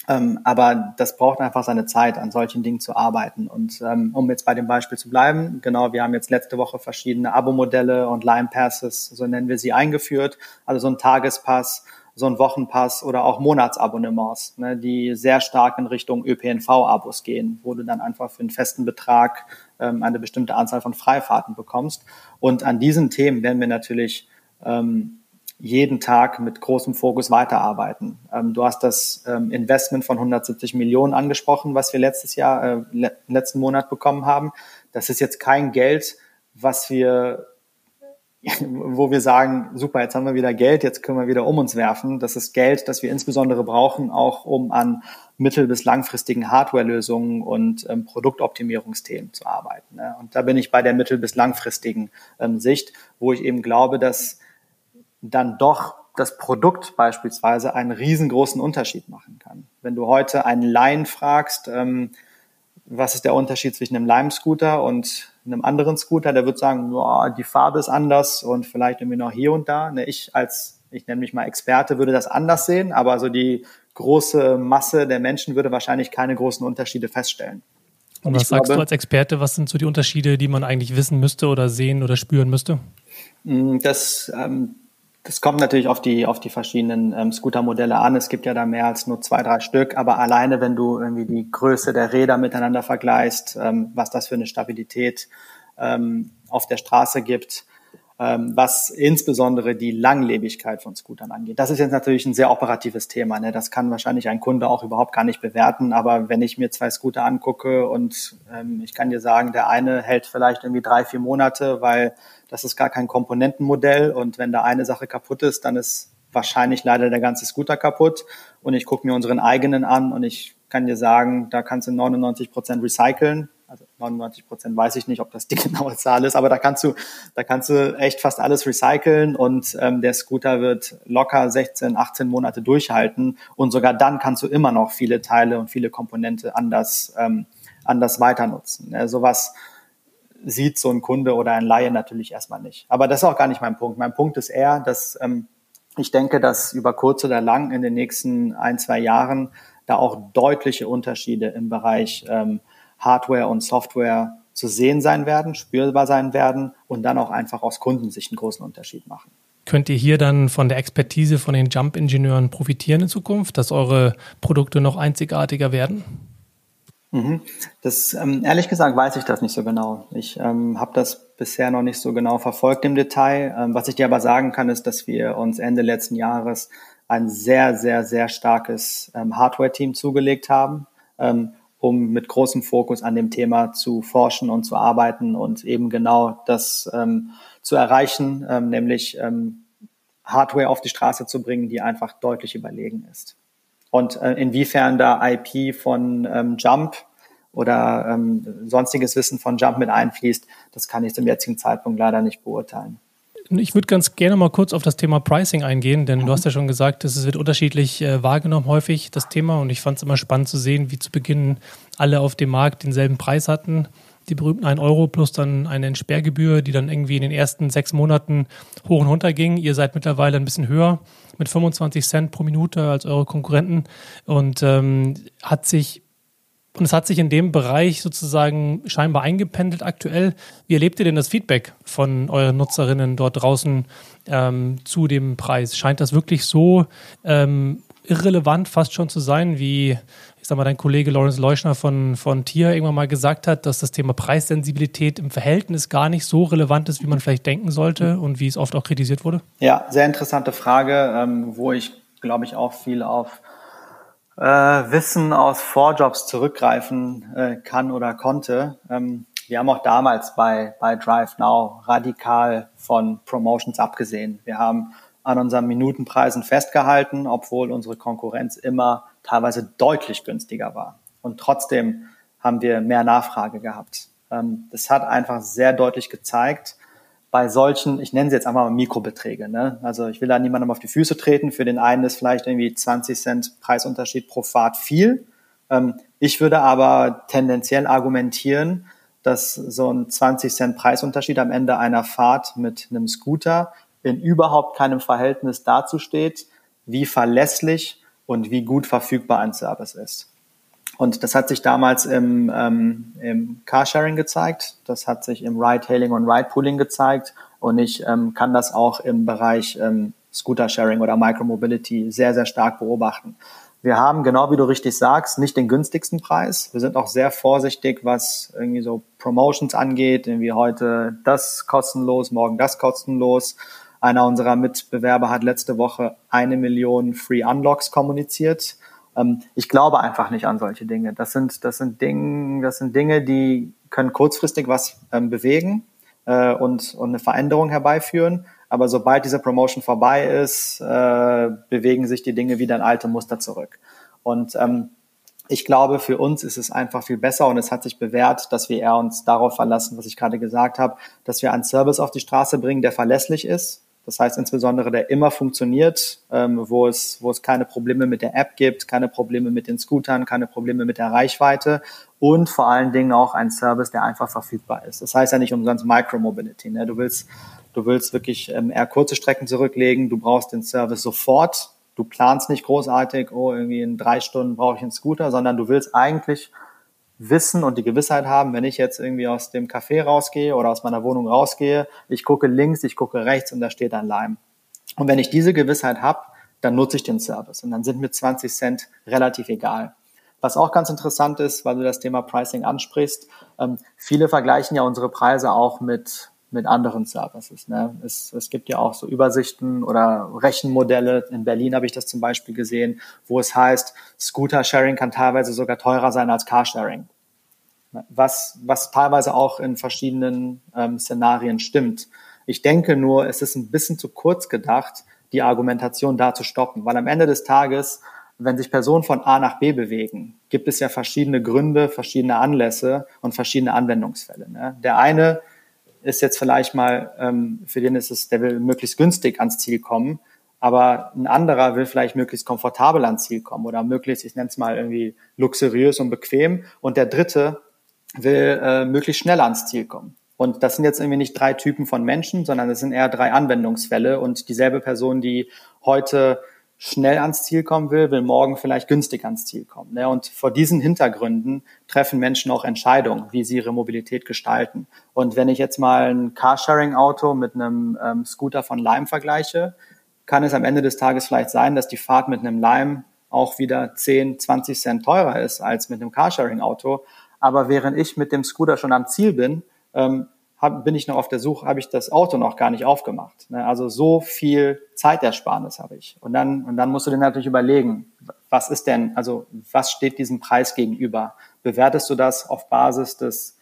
Ähm, aber das braucht einfach seine Zeit, an solchen Dingen zu arbeiten. Und ähm, um jetzt bei dem Beispiel zu bleiben, genau, wir haben jetzt letzte Woche verschiedene Abo-Modelle und Lime Passes, so nennen wir sie, eingeführt. Also so ein Tagespass, so ein Wochenpass oder auch Monatsabonnements, ne, die sehr stark in Richtung ÖPNV-Abos gehen, wo du dann einfach für einen festen Betrag ähm, eine bestimmte Anzahl von Freifahrten bekommst. Und an diesen Themen werden wir natürlich ähm, jeden Tag mit großem Fokus weiterarbeiten. Ähm, du hast das ähm, Investment von 170 Millionen angesprochen, was wir letztes Jahr, äh, le letzten Monat bekommen haben. Das ist jetzt kein Geld, was wir wo wir sagen, super, jetzt haben wir wieder Geld, jetzt können wir wieder um uns werfen. Das ist Geld, das wir insbesondere brauchen, auch um an mittel- bis langfristigen Hardware-Lösungen und ähm, Produktoptimierungsthemen zu arbeiten. Ne? Und da bin ich bei der mittel- bis langfristigen ähm, Sicht, wo ich eben glaube, dass dann doch das Produkt beispielsweise einen riesengroßen Unterschied machen kann. Wenn du heute einen Laien fragst, ähm, was ist der Unterschied zwischen einem Lime-Scooter und einem anderen Scooter, der wird sagen, boah, die Farbe ist anders und vielleicht irgendwie noch hier und da. Ne, ich als, ich nenne mich mal Experte, würde das anders sehen, aber so die große Masse der Menschen würde wahrscheinlich keine großen Unterschiede feststellen. Und, und was sagst glaube, du als Experte, was sind so die Unterschiede, die man eigentlich wissen müsste oder sehen oder spüren müsste? Mm, das ähm, das kommt natürlich auf die, auf die verschiedenen ähm, Scooter-Modelle an. Es gibt ja da mehr als nur zwei, drei Stück. Aber alleine, wenn du irgendwie die Größe der Räder miteinander vergleichst, ähm, was das für eine Stabilität ähm, auf der Straße gibt, was insbesondere die Langlebigkeit von Scootern angeht. Das ist jetzt natürlich ein sehr operatives Thema. Ne? Das kann wahrscheinlich ein Kunde auch überhaupt gar nicht bewerten. Aber wenn ich mir zwei Scooter angucke und ähm, ich kann dir sagen, der eine hält vielleicht irgendwie drei, vier Monate, weil das ist gar kein Komponentenmodell und wenn da eine Sache kaputt ist, dann ist wahrscheinlich leider der ganze Scooter kaputt. Und ich gucke mir unseren eigenen an und ich kann dir sagen, da kannst du 99 Prozent recyceln. Also 99 Prozent weiß ich nicht, ob das die genaue Zahl ist, aber da kannst du, da kannst du echt fast alles recyceln und ähm, der Scooter wird locker 16, 18 Monate durchhalten und sogar dann kannst du immer noch viele Teile und viele Komponente anders, ähm, anders weiter nutzen. Ja, sowas, sieht so ein Kunde oder ein Laie natürlich erstmal nicht. Aber das ist auch gar nicht mein Punkt. Mein Punkt ist eher, dass ähm, ich denke, dass über kurz oder lang in den nächsten ein, zwei Jahren da auch deutliche Unterschiede im Bereich ähm, Hardware und Software zu sehen sein werden, spürbar sein werden und dann auch einfach aus Kundensicht einen großen Unterschied machen. Könnt ihr hier dann von der Expertise von den Jump-Ingenieuren profitieren in Zukunft, dass eure Produkte noch einzigartiger werden? Mhm. Das ähm, ehrlich gesagt weiß ich das nicht so genau. Ich ähm, habe das bisher noch nicht so genau verfolgt im Detail. Ähm, was ich dir aber sagen kann, ist, dass wir uns Ende letzten Jahres ein sehr, sehr, sehr starkes ähm, Hardware-Team zugelegt haben, ähm, um mit großem Fokus an dem Thema zu forschen und zu arbeiten und eben genau das ähm, zu erreichen, ähm, nämlich ähm, Hardware auf die Straße zu bringen, die einfach deutlich überlegen ist. Und äh, inwiefern da IP von ähm, Jump oder ähm, sonstiges Wissen von Jump mit einfließt, das kann ich zum jetzigen Zeitpunkt leider nicht beurteilen. Ich würde ganz gerne mal kurz auf das Thema Pricing eingehen, denn mhm. du hast ja schon gesagt, es wird unterschiedlich äh, wahrgenommen häufig, das Thema. Und ich fand es immer spannend zu sehen, wie zu Beginn alle auf dem Markt denselben Preis hatten. Die berühmten 1 Euro plus dann eine Entsperrgebühr, die dann irgendwie in den ersten sechs Monaten hoch und runter ging. Ihr seid mittlerweile ein bisschen höher mit 25 Cent pro Minute als eure Konkurrenten und ähm, hat sich und es hat sich in dem Bereich sozusagen scheinbar eingependelt aktuell. Wie erlebt ihr denn das Feedback von euren Nutzerinnen dort draußen ähm, zu dem Preis? Scheint das wirklich so ähm, irrelevant fast schon zu sein, wie ich sag mal, dein Kollege Lawrence Leuschner von, von Tier irgendwann mal gesagt hat, dass das Thema Preissensibilität im Verhältnis gar nicht so relevant ist, wie man vielleicht denken sollte und wie es oft auch kritisiert wurde? Ja, sehr interessante Frage, ähm, wo ich, glaube ich, auch viel auf äh, Wissen aus Vorjobs zurückgreifen äh, kann oder konnte. Ähm, wir haben auch damals bei, bei Drive Now radikal von Promotions abgesehen. Wir haben an unseren Minutenpreisen festgehalten, obwohl unsere Konkurrenz immer teilweise deutlich günstiger war. Und trotzdem haben wir mehr Nachfrage gehabt. Ähm, das hat einfach sehr deutlich gezeigt, bei solchen, ich nenne sie jetzt einfach mal Mikrobeträge. Ne? Also ich will da niemandem auf die Füße treten. Für den einen ist vielleicht irgendwie 20 Cent Preisunterschied pro Fahrt viel. Ähm, ich würde aber tendenziell argumentieren, dass so ein 20 Cent Preisunterschied am Ende einer Fahrt mit einem Scooter in überhaupt keinem Verhältnis dazu steht, wie verlässlich und wie gut verfügbar ein Service ist. Und das hat sich damals im, ähm, im Carsharing gezeigt, das hat sich im Ride-Hailing und Ride-Pooling gezeigt und ich ähm, kann das auch im Bereich ähm, Scooter-Sharing oder Micromobility sehr, sehr stark beobachten. Wir haben, genau wie du richtig sagst, nicht den günstigsten Preis. Wir sind auch sehr vorsichtig, was irgendwie so Promotions angeht, irgendwie heute das kostenlos, morgen das kostenlos. Einer unserer Mitbewerber hat letzte Woche eine Million Free Unlocks kommuniziert. Ähm, ich glaube einfach nicht an solche Dinge. Das sind, das sind Dinge, das sind Dinge, die können kurzfristig was ähm, bewegen. äh, und, und eine Veränderung herbeiführen. Aber sobald diese Promotion vorbei ist, äh, bewegen sich die Dinge wieder in alte Muster zurück. Und ähm, ich glaube, für uns ist es einfach viel besser und es hat sich bewährt, dass wir eher uns darauf verlassen, was ich gerade gesagt habe, dass wir einen Service auf die Straße bringen, der verlässlich ist. Das heißt insbesondere, der immer funktioniert, ähm, wo, es, wo es keine Probleme mit der App gibt, keine Probleme mit den Scootern, keine Probleme mit der Reichweite und vor allen Dingen auch ein Service, der einfach verfügbar ist. Das heißt ja nicht umsonst Micromobility. Ne? Du willst, du willst wirklich ähm, eher kurze Strecken zurücklegen, du brauchst den Service sofort du planst nicht großartig, oh, irgendwie in drei Stunden brauche ich einen Scooter, sondern du willst eigentlich wissen und die Gewissheit haben, wenn ich jetzt irgendwie aus dem Café rausgehe oder aus meiner Wohnung rausgehe, ich gucke links, ich gucke rechts und da steht ein Leim. Und wenn ich diese Gewissheit habe, dann nutze ich den Service und dann sind mir 20 Cent relativ egal. Was auch ganz interessant ist, weil du das Thema Pricing ansprichst, ähm, viele vergleichen ja unsere Preise auch mit mit anderen Services. Ne? Es, es gibt ja auch so Übersichten oder Rechenmodelle. In Berlin habe ich das zum Beispiel gesehen, wo es heißt, Scooter-Sharing kann teilweise sogar teurer sein als Carsharing. Was, was teilweise auch in verschiedenen ähm, Szenarien stimmt. Ich denke nur, es ist ein bisschen zu kurz gedacht, die Argumentation da zu stoppen, weil am Ende des Tages, wenn sich Personen von A nach B bewegen, gibt es ja verschiedene Gründe, verschiedene Anlässe und verschiedene Anwendungsfälle. Ne? Der eine ist jetzt vielleicht mal, ähm, für den ist es, der will möglichst günstig ans Ziel kommen, aber ein anderer will vielleicht möglichst komfortabel ans Ziel kommen oder möglichst, ich nenne es mal irgendwie luxuriös und bequem und der dritte will äh, möglichst schnell ans Ziel kommen. Und das sind jetzt irgendwie nicht drei Typen von Menschen, sondern es sind eher drei Anwendungsfälle und dieselbe Person, die heute schnell ans Ziel kommen will, will morgen vielleicht günstig ans Ziel kommen. Ne? Und vor diesen Hintergründen treffen Menschen auch Entscheidungen, wie sie ihre Mobilität gestalten. Und wenn ich jetzt mal ein Carsharing-Auto mit einem ähm, Scooter von Lime vergleiche, kann es am Ende des Tages vielleicht sein, dass die Fahrt mit einem Lime auch wieder 10, 20 Cent teurer ist als mit einem Carsharing-Auto. Aber während ich mit dem Scooter schon am Ziel bin, ähm, hab, bin ich noch auf der Suche, habe ich das Auto noch gar nicht aufgemacht. Ne? Also so viel Zeitersparnis habe ich. Und dann, und dann musst du dir natürlich überlegen, was ist denn, also was steht diesem Preis gegenüber? Bewertest du das auf Basis des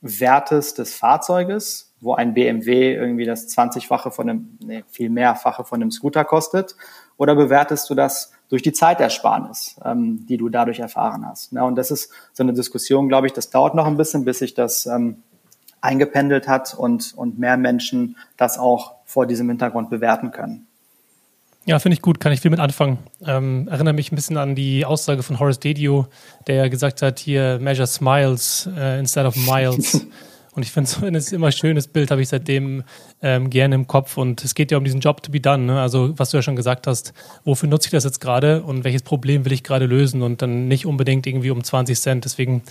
Wertes des Fahrzeuges, wo ein BMW irgendwie das 20-fache von einem, nee, viel mehrfache von einem Scooter kostet? Oder bewertest du das durch die Zeitersparnis, ähm, die du dadurch erfahren hast? Ne? Und das ist so eine Diskussion, glaube ich, das dauert noch ein bisschen, bis sich das ähm, eingependelt hat und, und mehr Menschen das auch vor diesem Hintergrund bewerten können. Ja, finde ich gut, kann ich viel mit anfangen. Ähm, erinnere mich ein bisschen an die Aussage von Horace Dedio, der ja gesagt hat, hier measure smiles uh, instead of miles. Und ich finde es immer ein schönes Bild, habe ich seitdem ähm, gerne im Kopf. Und es geht ja um diesen Job to be done. Ne? Also, was du ja schon gesagt hast, wofür nutze ich das jetzt gerade und welches Problem will ich gerade lösen und dann nicht unbedingt irgendwie um 20 Cent. Deswegen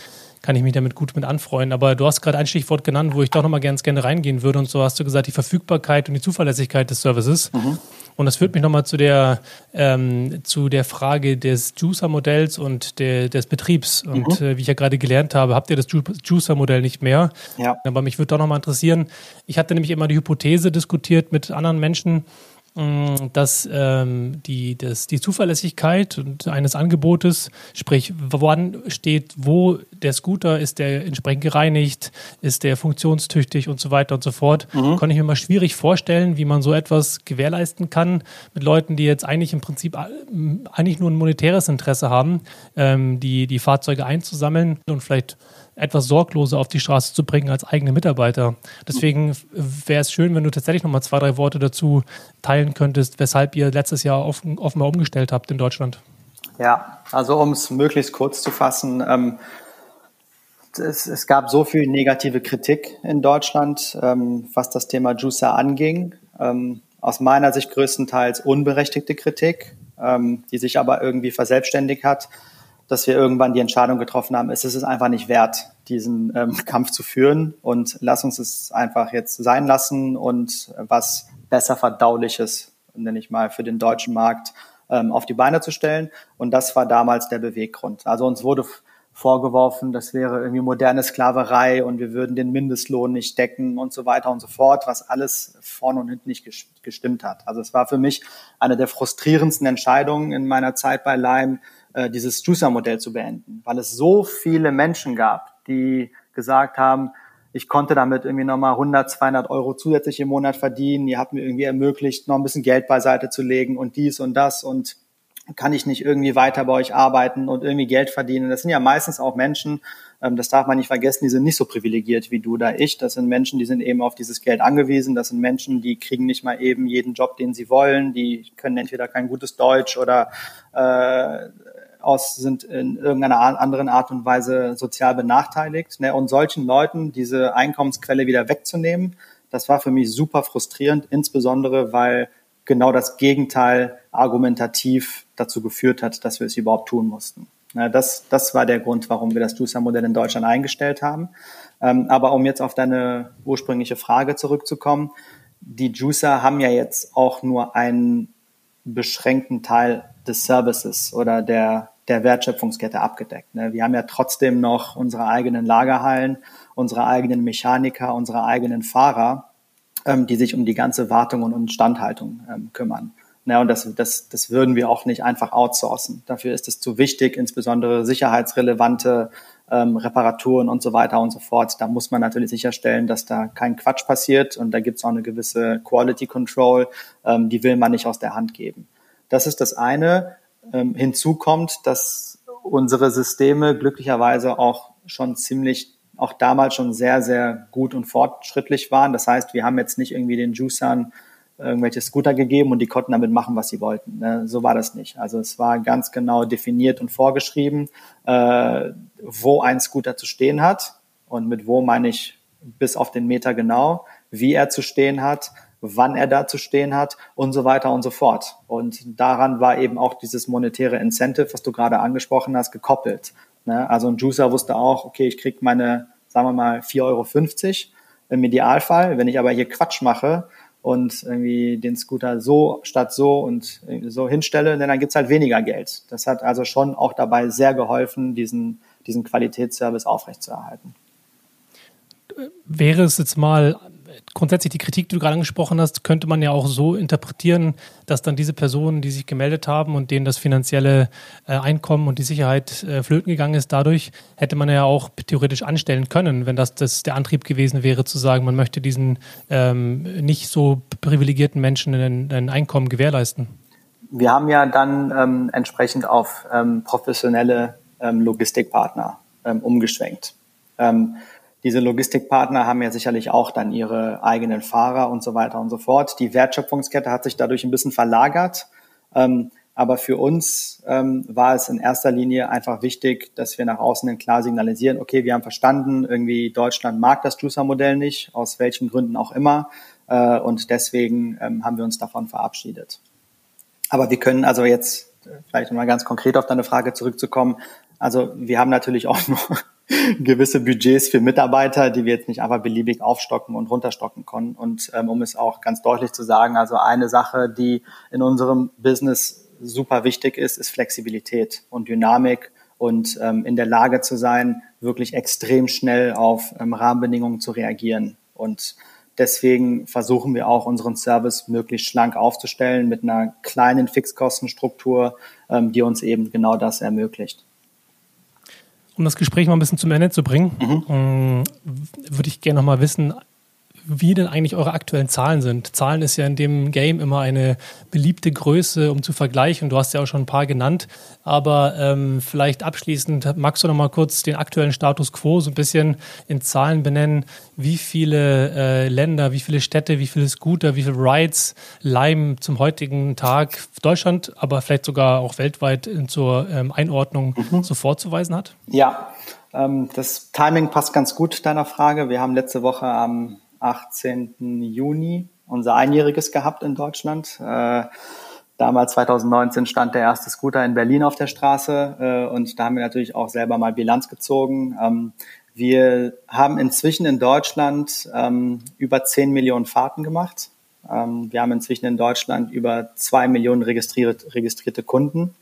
kann ich mich damit gut mit anfreuen. Aber du hast gerade ein Stichwort genannt, wo ich doch nochmal ganz gerne reingehen würde. Und so hast du gesagt, die Verfügbarkeit und die Zuverlässigkeit des Services. Mhm. Und das führt mich nochmal zu der, ähm, zu der Frage des Juicer-Modells und der, des Betriebs. Und mhm. äh, wie ich ja gerade gelernt habe, habt ihr das Ju Juicer-Modell nicht mehr. Ja. Aber mich würde doch nochmal interessieren. Ich hatte nämlich immer die Hypothese diskutiert mit anderen Menschen, dass ähm, die, das, die Zuverlässigkeit eines Angebotes, sprich, wann steht, wo der Scooter ist, der entsprechend gereinigt, ist der funktionstüchtig und so weiter und so fort, mhm. kann ich mir mal schwierig vorstellen, wie man so etwas gewährleisten kann mit Leuten, die jetzt eigentlich im Prinzip äh, eigentlich nur ein monetäres Interesse haben, ähm, die, die Fahrzeuge einzusammeln und vielleicht etwas sorgloser auf die Straße zu bringen als eigene Mitarbeiter. Deswegen wäre es schön, wenn du tatsächlich nochmal zwei, drei Worte dazu teilen könntest, weshalb ihr letztes Jahr offen, offenbar umgestellt habt in Deutschland. Ja, also um es möglichst kurz zu fassen, ähm, es, es, gab so viel negative Kritik in Deutschland, ähm, was das Thema Juicer anging. Ähm, aus meiner Sicht größtenteils unberechtigte Kritik, ähm, die sich aber irgendwie verselbstständigt hat dass wir irgendwann die Entscheidung getroffen haben, es ist es einfach nicht wert, diesen ähm, Kampf zu führen und lass uns es einfach jetzt sein lassen und was besser verdauliches, nenne ich mal, für den deutschen Markt ähm, auf die Beine zu stellen. Und das war damals der Beweggrund. Also uns wurde vorgeworfen, das wäre irgendwie moderne Sklaverei und wir würden den Mindestlohn nicht decken und so weiter und so fort, was alles vorne und hinten nicht gestimmt hat. Also es war für mich eine der frustrierendsten Entscheidungen in meiner Zeit bei Lime, äh, dieses Juicer-Modell zu beenden, weil es so viele Menschen gab, die gesagt haben, ich konnte damit irgendwie nochmal 100, 200 Euro zusätzlich im Monat verdienen. Ihr habt mir irgendwie ermöglicht, noch ein bisschen Geld beiseite zu legen und dies und das und kann ich nicht irgendwie weiter bei euch arbeiten und irgendwie Geld verdienen. Das sind ja meistens auch Menschen, ähm, das darf man nicht vergessen, die sind nicht so privilegiert wie du oder ich. Das sind Menschen, die sind eben auf dieses Geld angewiesen. Das sind Menschen, die kriegen nicht mal eben jeden Job, den sie wollen. Die können entweder kein gutes Deutsch oder äh, aus, sind in irgendeiner anderen Art und Weise sozial benachteiligt. Ne? Und solchen Leuten diese Einkommensquelle wieder wegzunehmen, das war für mich super frustrierend, insbesondere weil genau das Gegenteil argumentativ dazu geführt hat, dass wir es überhaupt tun mussten. Das, das war der Grund, warum wir das Juicer-Modell in Deutschland eingestellt haben. Ähm, aber um jetzt auf deine ursprüngliche Frage zurückzukommen, die Juicer haben ja jetzt auch nur einen beschränkten Teil des Services oder der, der Wertschöpfungskette abgedeckt. Ne? Wir haben ja trotzdem noch unsere eigenen Lagerhallen, unsere eigenen Mechaniker, unsere eigenen Fahrer, ähm, die sich um die ganze Wartung und Instandhaltung ähm, kümmern. Ja, und das, das, das würden wir auch nicht einfach outsourcen. Dafür ist es zu wichtig, insbesondere sicherheitsrelevante ähm, Reparaturen und so weiter und so fort. Da muss man natürlich sicherstellen, dass da kein Quatsch passiert und da gibt es auch eine gewisse Quality Control, die will man nicht aus der Hand geben. Das ist das eine. Ähm, hinzu kommt, dass unsere Systeme glücklicherweise auch schon ziemlich auch damals schon sehr, sehr gut und fortschrittlich waren. Das heißt, wir haben jetzt nicht irgendwie den Juicern irgendwelche Scooter gegeben und die konnten damit machen, was sie wollten. Ne? So war das nicht. Also es war ganz genau definiert und vorgeschrieben, äh, wo ein Scooter zu stehen hat. Und mit wo meine ich bis auf den Meter genau, wie er zu stehen hat, wann er da zu stehen hat und so weiter und so fort. Und daran war eben auch dieses monetäre Incentive, was du gerade angesprochen hast, gekoppelt. Ne? Also ein Juicer wusste auch, okay, ich krieg meine, sagen wir mal, 4,50 Euro im Idealfall. Wenn ich aber hier Quatsch mache, und irgendwie den Scooter so statt so und so hinstelle, denn dann gibt's halt weniger Geld. Das hat also schon auch dabei sehr geholfen, diesen, diesen Qualitätsservice aufrechtzuerhalten. Wäre es jetzt mal grundsätzlich die Kritik, die du gerade angesprochen hast, könnte man ja auch so interpretieren, dass dann diese Personen, die sich gemeldet haben und denen das finanzielle äh, Einkommen und die Sicherheit äh, flöten gegangen ist, dadurch hätte man ja auch theoretisch anstellen können, wenn das, das der Antrieb gewesen wäre, zu sagen, man möchte diesen ähm, nicht so privilegierten Menschen ein, ein Einkommen gewährleisten. Wir haben ja dann ähm, entsprechend auf ähm, professionelle ähm, Logistikpartner ähm, umgeschwenkt. Diese Logistikpartner haben ja sicherlich auch dann ihre eigenen Fahrer und so weiter und so fort. Die Wertschöpfungskette hat sich dadurch ein bisschen verlagert. Ähm, aber für uns ähm, war es in erster Linie einfach wichtig, dass wir nach außen klar signalisieren, okay, wir haben verstanden, irgendwie Deutschland mag das Juicer-Modell nicht, aus welchen Gründen auch immer. Äh, und deswegen ähm, haben wir uns davon verabschiedet. Aber wir können also jetzt äh, vielleicht mal ganz konkret auf deine Frage zurückzukommen. Also wir haben natürlich auch noch gewisse Budgets für Mitarbeiter, die wir jetzt nicht einfach beliebig aufstocken und runterstocken können. Und ähm, um es auch ganz deutlich zu sagen, also eine Sache, die in unserem Business super wichtig ist, ist Flexibilität und Dynamik und ähm, in der Lage zu sein, wirklich extrem schnell auf ähm, Rahmenbedingungen zu reagieren. Und deswegen versuchen wir auch unseren Service möglichst schlank aufzustellen mit einer kleinen Fixkostenstruktur, ähm, die uns eben genau das ermöglicht um das Gespräch mal ein bisschen zum Ende zu bringen, mhm. Ähm, würde ich gerne noch mal wissen, wie denn eigentlich eure aktuellen Zahlen sind. Zahlen ist ja in dem Game immer eine beliebte Größe, um zu vergleichen. Du hast ja auch schon ein paar genannt. Aber ähm, vielleicht abschließend, magst du noch mal kurz den aktuellen Status quo so ein bisschen in Zahlen benennen? Wie viele äh, Länder, wie viele Städte, wie viele Scooter, wie viele Rides Lime zum heutigen Tag Deutschland, aber vielleicht sogar auch weltweit zur ähm, Einordnung mhm. so vorzuweisen hat? Ja, ähm, das Timing passt ganz gut deiner Frage. Wir haben letzte Woche am 18. Juni unser Einjähriges gehabt in Deutschland. Äh, damals 2019 stand der erste Scooter in Berlin auf der Straße äh, und da haben wir natürlich auch selber mal Bilanz gezogen. Ähm, wir haben inzwischen in Deutschland ähm, über 10 Millionen Fahrten gemacht. Ähm, wir haben inzwischen in Deutschland über 2 Millionen registriert, registrierte Kunden.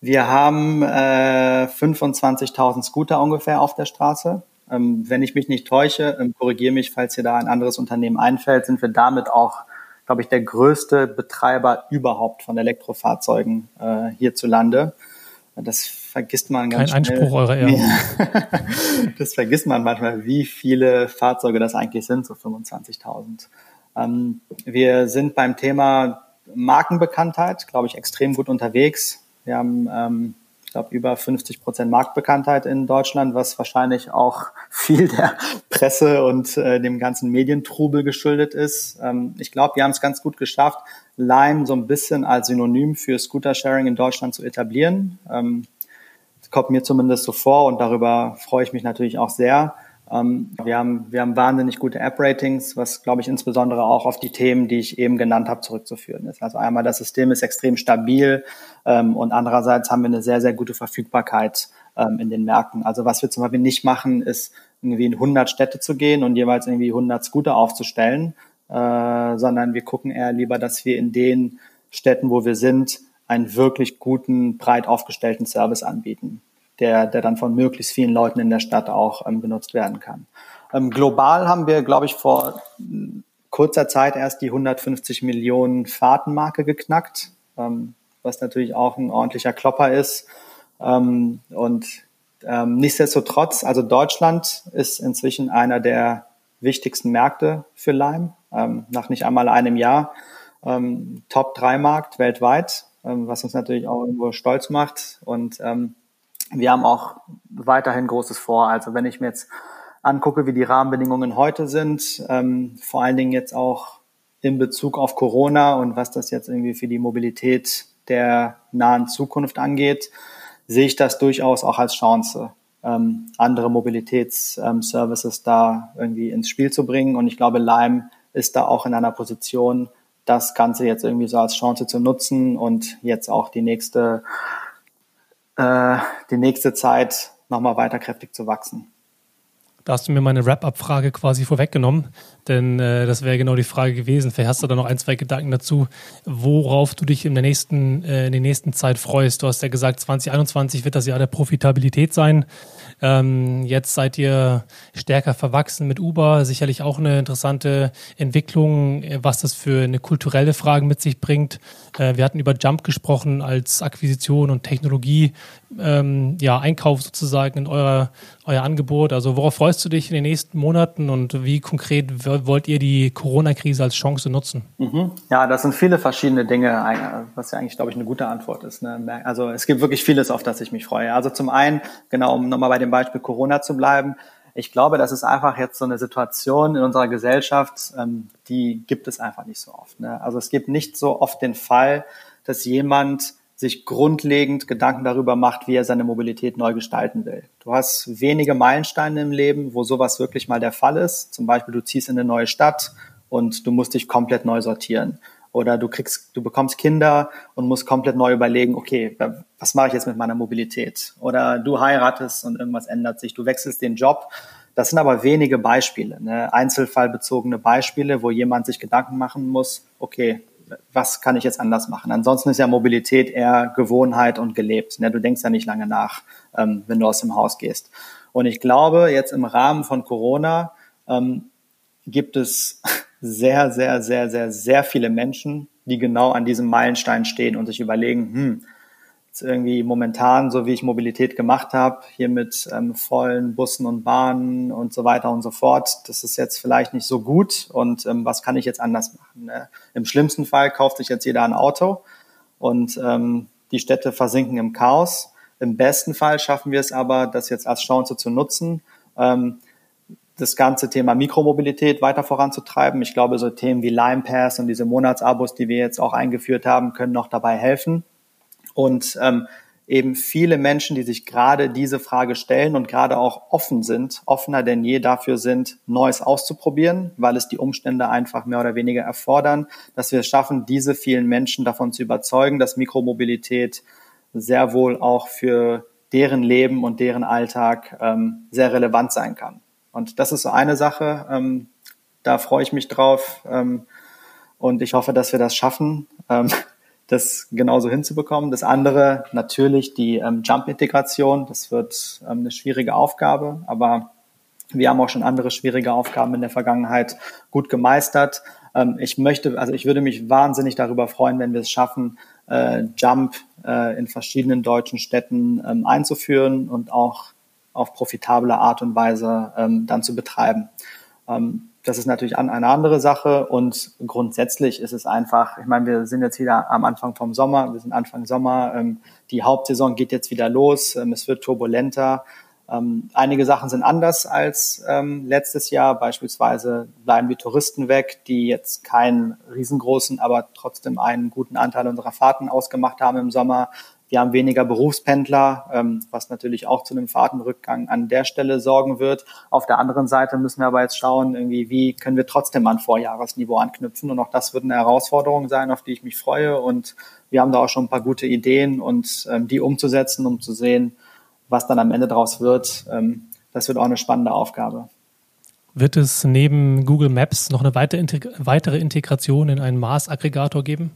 Wir haben äh, 25.000 Scooter ungefähr auf der Straße. Ähm, wenn ich mich nicht täusche, ähm, korrigiere mich, falls hier da ein anderes Unternehmen einfällt, sind wir damit auch, glaube ich, der größte Betreiber überhaupt von Elektrofahrzeugen äh, hierzulande. Das vergisst man ganz Kein schnell. Einspruch eurer Ehren. das vergisst man manchmal, wie viele Fahrzeuge das eigentlich sind, so 25.000. Ähm, wir sind beim Thema Markenbekanntheit, glaube ich, extrem gut unterwegs. Wir haben, ähm, glaube, über 50 Prozent Marktbekanntheit in Deutschland, was wahrscheinlich auch viel der Presse und äh, dem ganzen Medientrubel geschuldet ist. Ähm, ich glaube, wir haben es ganz gut geschafft, Lime so ein bisschen als Synonym für Scooter-Sharing in Deutschland zu etablieren. Ähm, das kommt mir zumindest so vor und darüber freue ich mich natürlich auch sehr. Ähm, wir, haben, wir haben wahnsinnig gute App-Ratings, was, glaube ich, insbesondere auch auf die Themen, die ich eben genannt habe, zurückzuführen ist. Also einmal, das System ist extrem stabil ähm, und andererseits haben wir eine sehr, sehr gute Verfügbarkeit ähm, in den Märkten. Also was wir zum Beispiel nicht machen, ist irgendwie in 100 Städte zu gehen und jeweils irgendwie 100 Scooter aufzustellen, äh, sondern wir gucken eher lieber, dass wir in den Städten, wo wir sind, einen wirklich guten, breit aufgestellten Service anbieten der, der dann von möglichst vielen Leuten in der Stadt auch ähm, genutzt werden kann. Ähm, global haben wir, glaube ich, vor kurzer Zeit erst die 150 Millionen Fahrtenmarke geknackt, ähm, was natürlich auch ein ordentlicher Klopper ist. Ähm, und ähm, nichtsdestotrotz, also Deutschland ist inzwischen einer der wichtigsten Märkte für Lime, ähm, nach nicht einmal einem Jahr. Ähm, Top-3-Markt weltweit, was uns natürlich auch irgendwo stolz macht. Und wir haben auch weiterhin Großes vor. Also wenn ich mir jetzt angucke, wie die Rahmenbedingungen heute sind, ähm, vor allen Dingen jetzt auch in Bezug auf Corona und was das jetzt irgendwie für die Mobilität der nahen Zukunft angeht, sehe ich das durchaus auch als Chance, ähm, andere Mobilitätsservices ähm, da irgendwie ins Spiel zu bringen. Und ich glaube, Lime ist da auch in einer Position, das Ganze jetzt irgendwie so als Chance zu nutzen und jetzt auch die nächste äh, die nächste Zeit nochmal weiter kräftig zu wachsen. Da hast du mir meine Wrap-up-Frage quasi vorweggenommen, denn äh, das wäre genau die Frage gewesen. Vielleicht hast du da noch ein, zwei Gedanken dazu, worauf du dich in der nächsten, äh, in der nächsten Zeit freust. Du hast ja gesagt, 2021 wird das Jahr der Profitabilität sein. Ähm, jetzt seid ihr stärker verwachsen mit Uber, sicherlich auch eine interessante Entwicklung, was das für eine kulturelle Frage mit sich bringt. Äh, wir hatten über Jump gesprochen als Akquisition und Technologie, ähm, ja, Einkauf sozusagen in euer, euer Angebot. Also worauf freust du dich in den nächsten Monaten und wie konkret wollt ihr die Corona-Krise als Chance nutzen? Mhm. Ja, das sind viele verschiedene Dinge, was ja eigentlich, glaube ich, eine gute Antwort ist. Ne? Also es gibt wirklich vieles, auf das ich mich freue. Also zum einen, genau, um nochmal bei dem Beispiel Corona zu bleiben, ich glaube, das ist einfach jetzt so eine Situation in unserer Gesellschaft, ähm, die gibt es einfach nicht so oft. Ne? Also es gibt nicht so oft den Fall, dass jemand sich grundlegend Gedanken darüber macht, wie er seine Mobilität neu gestalten will. Du hast wenige Meilensteine im Leben, wo sowas wirklich mal der Fall ist. Zum Beispiel, du ziehst in eine neue Stadt und du musst dich komplett neu sortieren. Oder du kriegst, du bekommst Kinder und musst komplett neu überlegen, okay, was mache ich jetzt mit meiner Mobilität? Oder du heiratest und irgendwas ändert sich, du wechselst den Job. Das sind aber wenige Beispiele, ne? einzelfallbezogene Beispiele, wo jemand sich Gedanken machen muss, okay, was kann ich jetzt anders machen? Ansonsten ist ja Mobilität eher Gewohnheit und gelebt. Ne? Du denkst ja nicht lange nach, ähm, wenn du aus dem Haus gehst. Und ich glaube, jetzt im Rahmen von Corona ähm, gibt es sehr, sehr, sehr, sehr, sehr viele Menschen, die genau an diesem Meilenstein stehen und sich überlegen, hm, irgendwie momentan, so wie ich Mobilität gemacht habe, hier mit ähm, vollen Bussen und Bahnen und so weiter und so fort, das ist jetzt vielleicht nicht so gut und ähm, was kann ich jetzt anders machen? Ne? Im schlimmsten Fall kauft sich jetzt jeder ein Auto und ähm, die Städte versinken im Chaos. Im besten Fall schaffen wir es aber, das jetzt als Chance zu nutzen, ähm, das ganze Thema Mikromobilität weiter voranzutreiben. Ich glaube, so Themen wie Lime Pass und diese Monatsabos, die wir jetzt auch eingeführt haben, können noch dabei helfen. Und ähm, eben viele Menschen, die sich gerade diese Frage stellen und gerade auch offen sind, offener denn je dafür sind, Neues auszuprobieren, weil es die Umstände einfach mehr oder weniger erfordern, dass wir es schaffen, diese vielen Menschen davon zu überzeugen, dass Mikromobilität sehr wohl auch für deren Leben und deren Alltag ähm, sehr relevant sein kann. Und das ist so eine Sache, ähm, da freue ich mich drauf ähm, und ich hoffe, dass wir das schaffen, ähm, das genauso hinzubekommen. Das andere natürlich die ähm, Jump-Integration, das wird ähm, eine schwierige Aufgabe, aber wir haben auch schon andere schwierige Aufgaben in der Vergangenheit gut gemeistert. Ähm, ich möchte, also ich würde mich wahnsinnig darüber freuen, wenn wir es schaffen, äh, Jump äh, in verschiedenen deutschen Städten ähm, einzuführen und auch auf profitable Art und Weise ähm, dann zu betreiben. Ähm, das ist natürlich eine andere Sache und grundsätzlich ist es einfach, ich meine, wir sind jetzt wieder am Anfang vom Sommer, wir sind Anfang Sommer, ähm, die Hauptsaison geht jetzt wieder los, ähm, es wird turbulenter. Ähm, einige Sachen sind anders als letztes Jahr. Beispielsweise bleiben die Touristen weg, die jetzt keinen riesengroßen, aber trotzdem einen guten Anteil unserer Fahrten ausgemacht haben im Sommer. Wir haben weniger Berufspendler, ähm, was natürlich auch zu einem Fahrtenrückgang an der Stelle sorgen wird. Auf der anderen Seite müssen wir aber jetzt schauen, irgendwie, wie können wir trotzdem an Vorjahresniveau anknüpfen. Und auch das wird eine Herausforderung sein, auf die ich mich freue. Und wir haben da auch schon ein paar gute Ideen und ähm, die umzusetzen, um zu sehen, was dann am Ende daraus wird. Ähm, das wird auch eine spannende Aufgabe. Wird es neben Google Maps noch eine weitere Integration in einen Mars-Aggregator geben?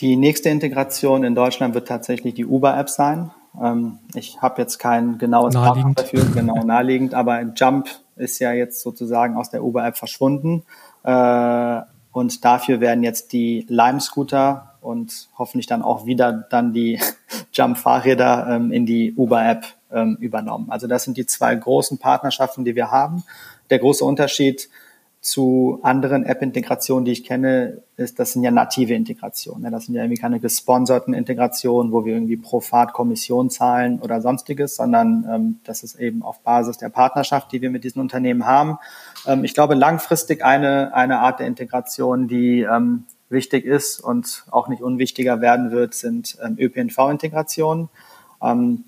Die nächste Integration in Deutschland wird tatsächlich die Uber-App sein. Ähm, ich habe jetzt kein genaues Datum dafür, genau naheliegend, aber Jump ist ja jetzt sozusagen aus der Uber-App verschwunden. Äh, und dafür werden jetzt die Lime-Scooter und hoffentlich dann auch wieder dann die Jump-Fahrräder ähm, in die Uber-App ähm, übernommen. Also das sind die zwei großen Partnerschaften, die wir haben. Der große Unterschied zu anderen App-Integrationen, die ich kenne, ist, das sind ja native Integrationen. Das sind ja irgendwie keine gesponserten Integrationen, wo wir irgendwie pro Fahrt Kommission zahlen oder sonstiges, sondern ähm, das ist eben auf Basis der Partnerschaft, die wir mit diesen Unternehmen haben. Ähm, ich glaube, langfristig eine, eine Art der Integration, die ähm, wichtig ist und auch nicht unwichtiger werden wird, sind ähm, ÖPNV-Integrationen. Ähm,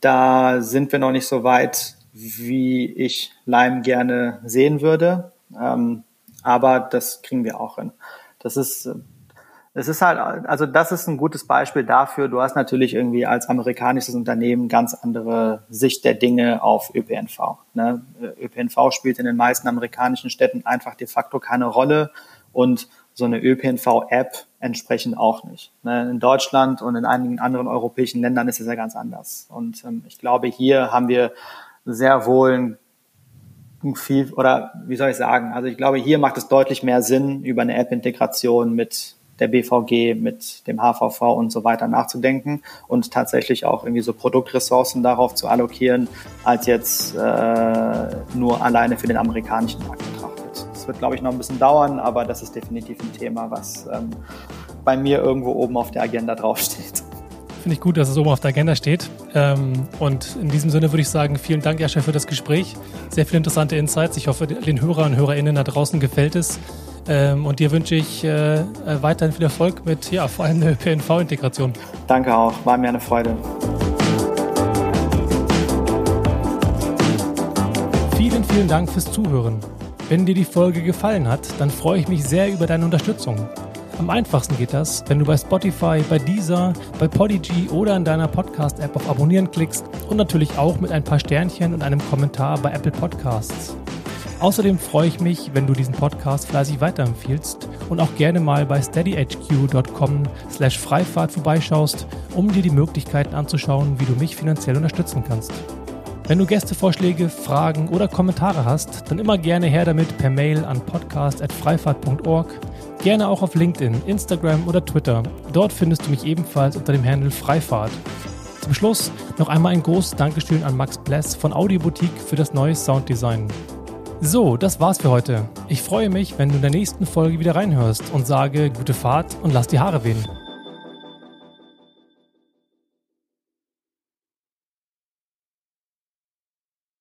da sind wir noch nicht so weit, wie ich Lime gerne sehen würde. Ähm, aber das kriegen wir auch hin. Das ist, es ist halt, also das ist ein gutes Beispiel dafür. Du hast natürlich irgendwie als amerikanisches Unternehmen ganz andere Sicht der Dinge auf ÖPNV. Ne? ÖPNV spielt in den meisten amerikanischen Städten einfach de facto keine Rolle und so eine ÖPNV-App entsprechend auch nicht. Ne? In Deutschland und in einigen anderen europäischen Ländern ist es ja ganz anders. Und ähm, ich glaube, hier haben wir sehr wohl viel, oder wie soll ich sagen, also ich glaube, hier macht es deutlich mehr Sinn, über eine App-Integration mit der BVG, mit dem HVV und so weiter nachzudenken und tatsächlich auch irgendwie so Produktressourcen darauf zu allokieren, als jetzt äh, nur alleine für den amerikanischen Markt betrachtet. Das wird, glaube ich, noch ein bisschen dauern, aber das ist definitiv ein Thema, was ähm, bei mir irgendwo oben auf der Agenda draufsteht. Finde ich gut, dass es oben auf der Agenda steht. Ähm, und in diesem Sinne würde ich sagen, vielen Dank, Jascha, für das Gespräch. Sehr viele interessante Insights. Ich hoffe, den Hörern und HörerInnen da draußen gefällt es. Ähm, und dir wünsche ich äh, weiterhin viel Erfolg mit, ja, vor allem der PNV-Integration. Danke auch. War mir eine Freude. Vielen, vielen Dank fürs Zuhören. Wenn dir die Folge gefallen hat, dann freue ich mich sehr über deine Unterstützung. Am einfachsten geht das, wenn du bei Spotify, bei Deezer, bei Podigy oder in deiner Podcast-App auf Abonnieren klickst und natürlich auch mit ein paar Sternchen und einem Kommentar bei Apple Podcasts. Außerdem freue ich mich, wenn du diesen Podcast fleißig weiterempfiehlst und auch gerne mal bei steadyhq.com slash Freifahrt vorbeischaust, um dir die Möglichkeiten anzuschauen, wie du mich finanziell unterstützen kannst. Wenn du Gästevorschläge, Fragen oder Kommentare hast, dann immer gerne her damit per Mail an podcast.freifahrt.org Gerne auch auf LinkedIn, Instagram oder Twitter. Dort findest du mich ebenfalls unter dem Handle Freifahrt. Zum Schluss noch einmal ein großes Dankeschön an Max Bless von Audioboutique für das neue Sounddesign. So, das war's für heute. Ich freue mich, wenn du in der nächsten Folge wieder reinhörst und sage gute Fahrt und lass die Haare wehen.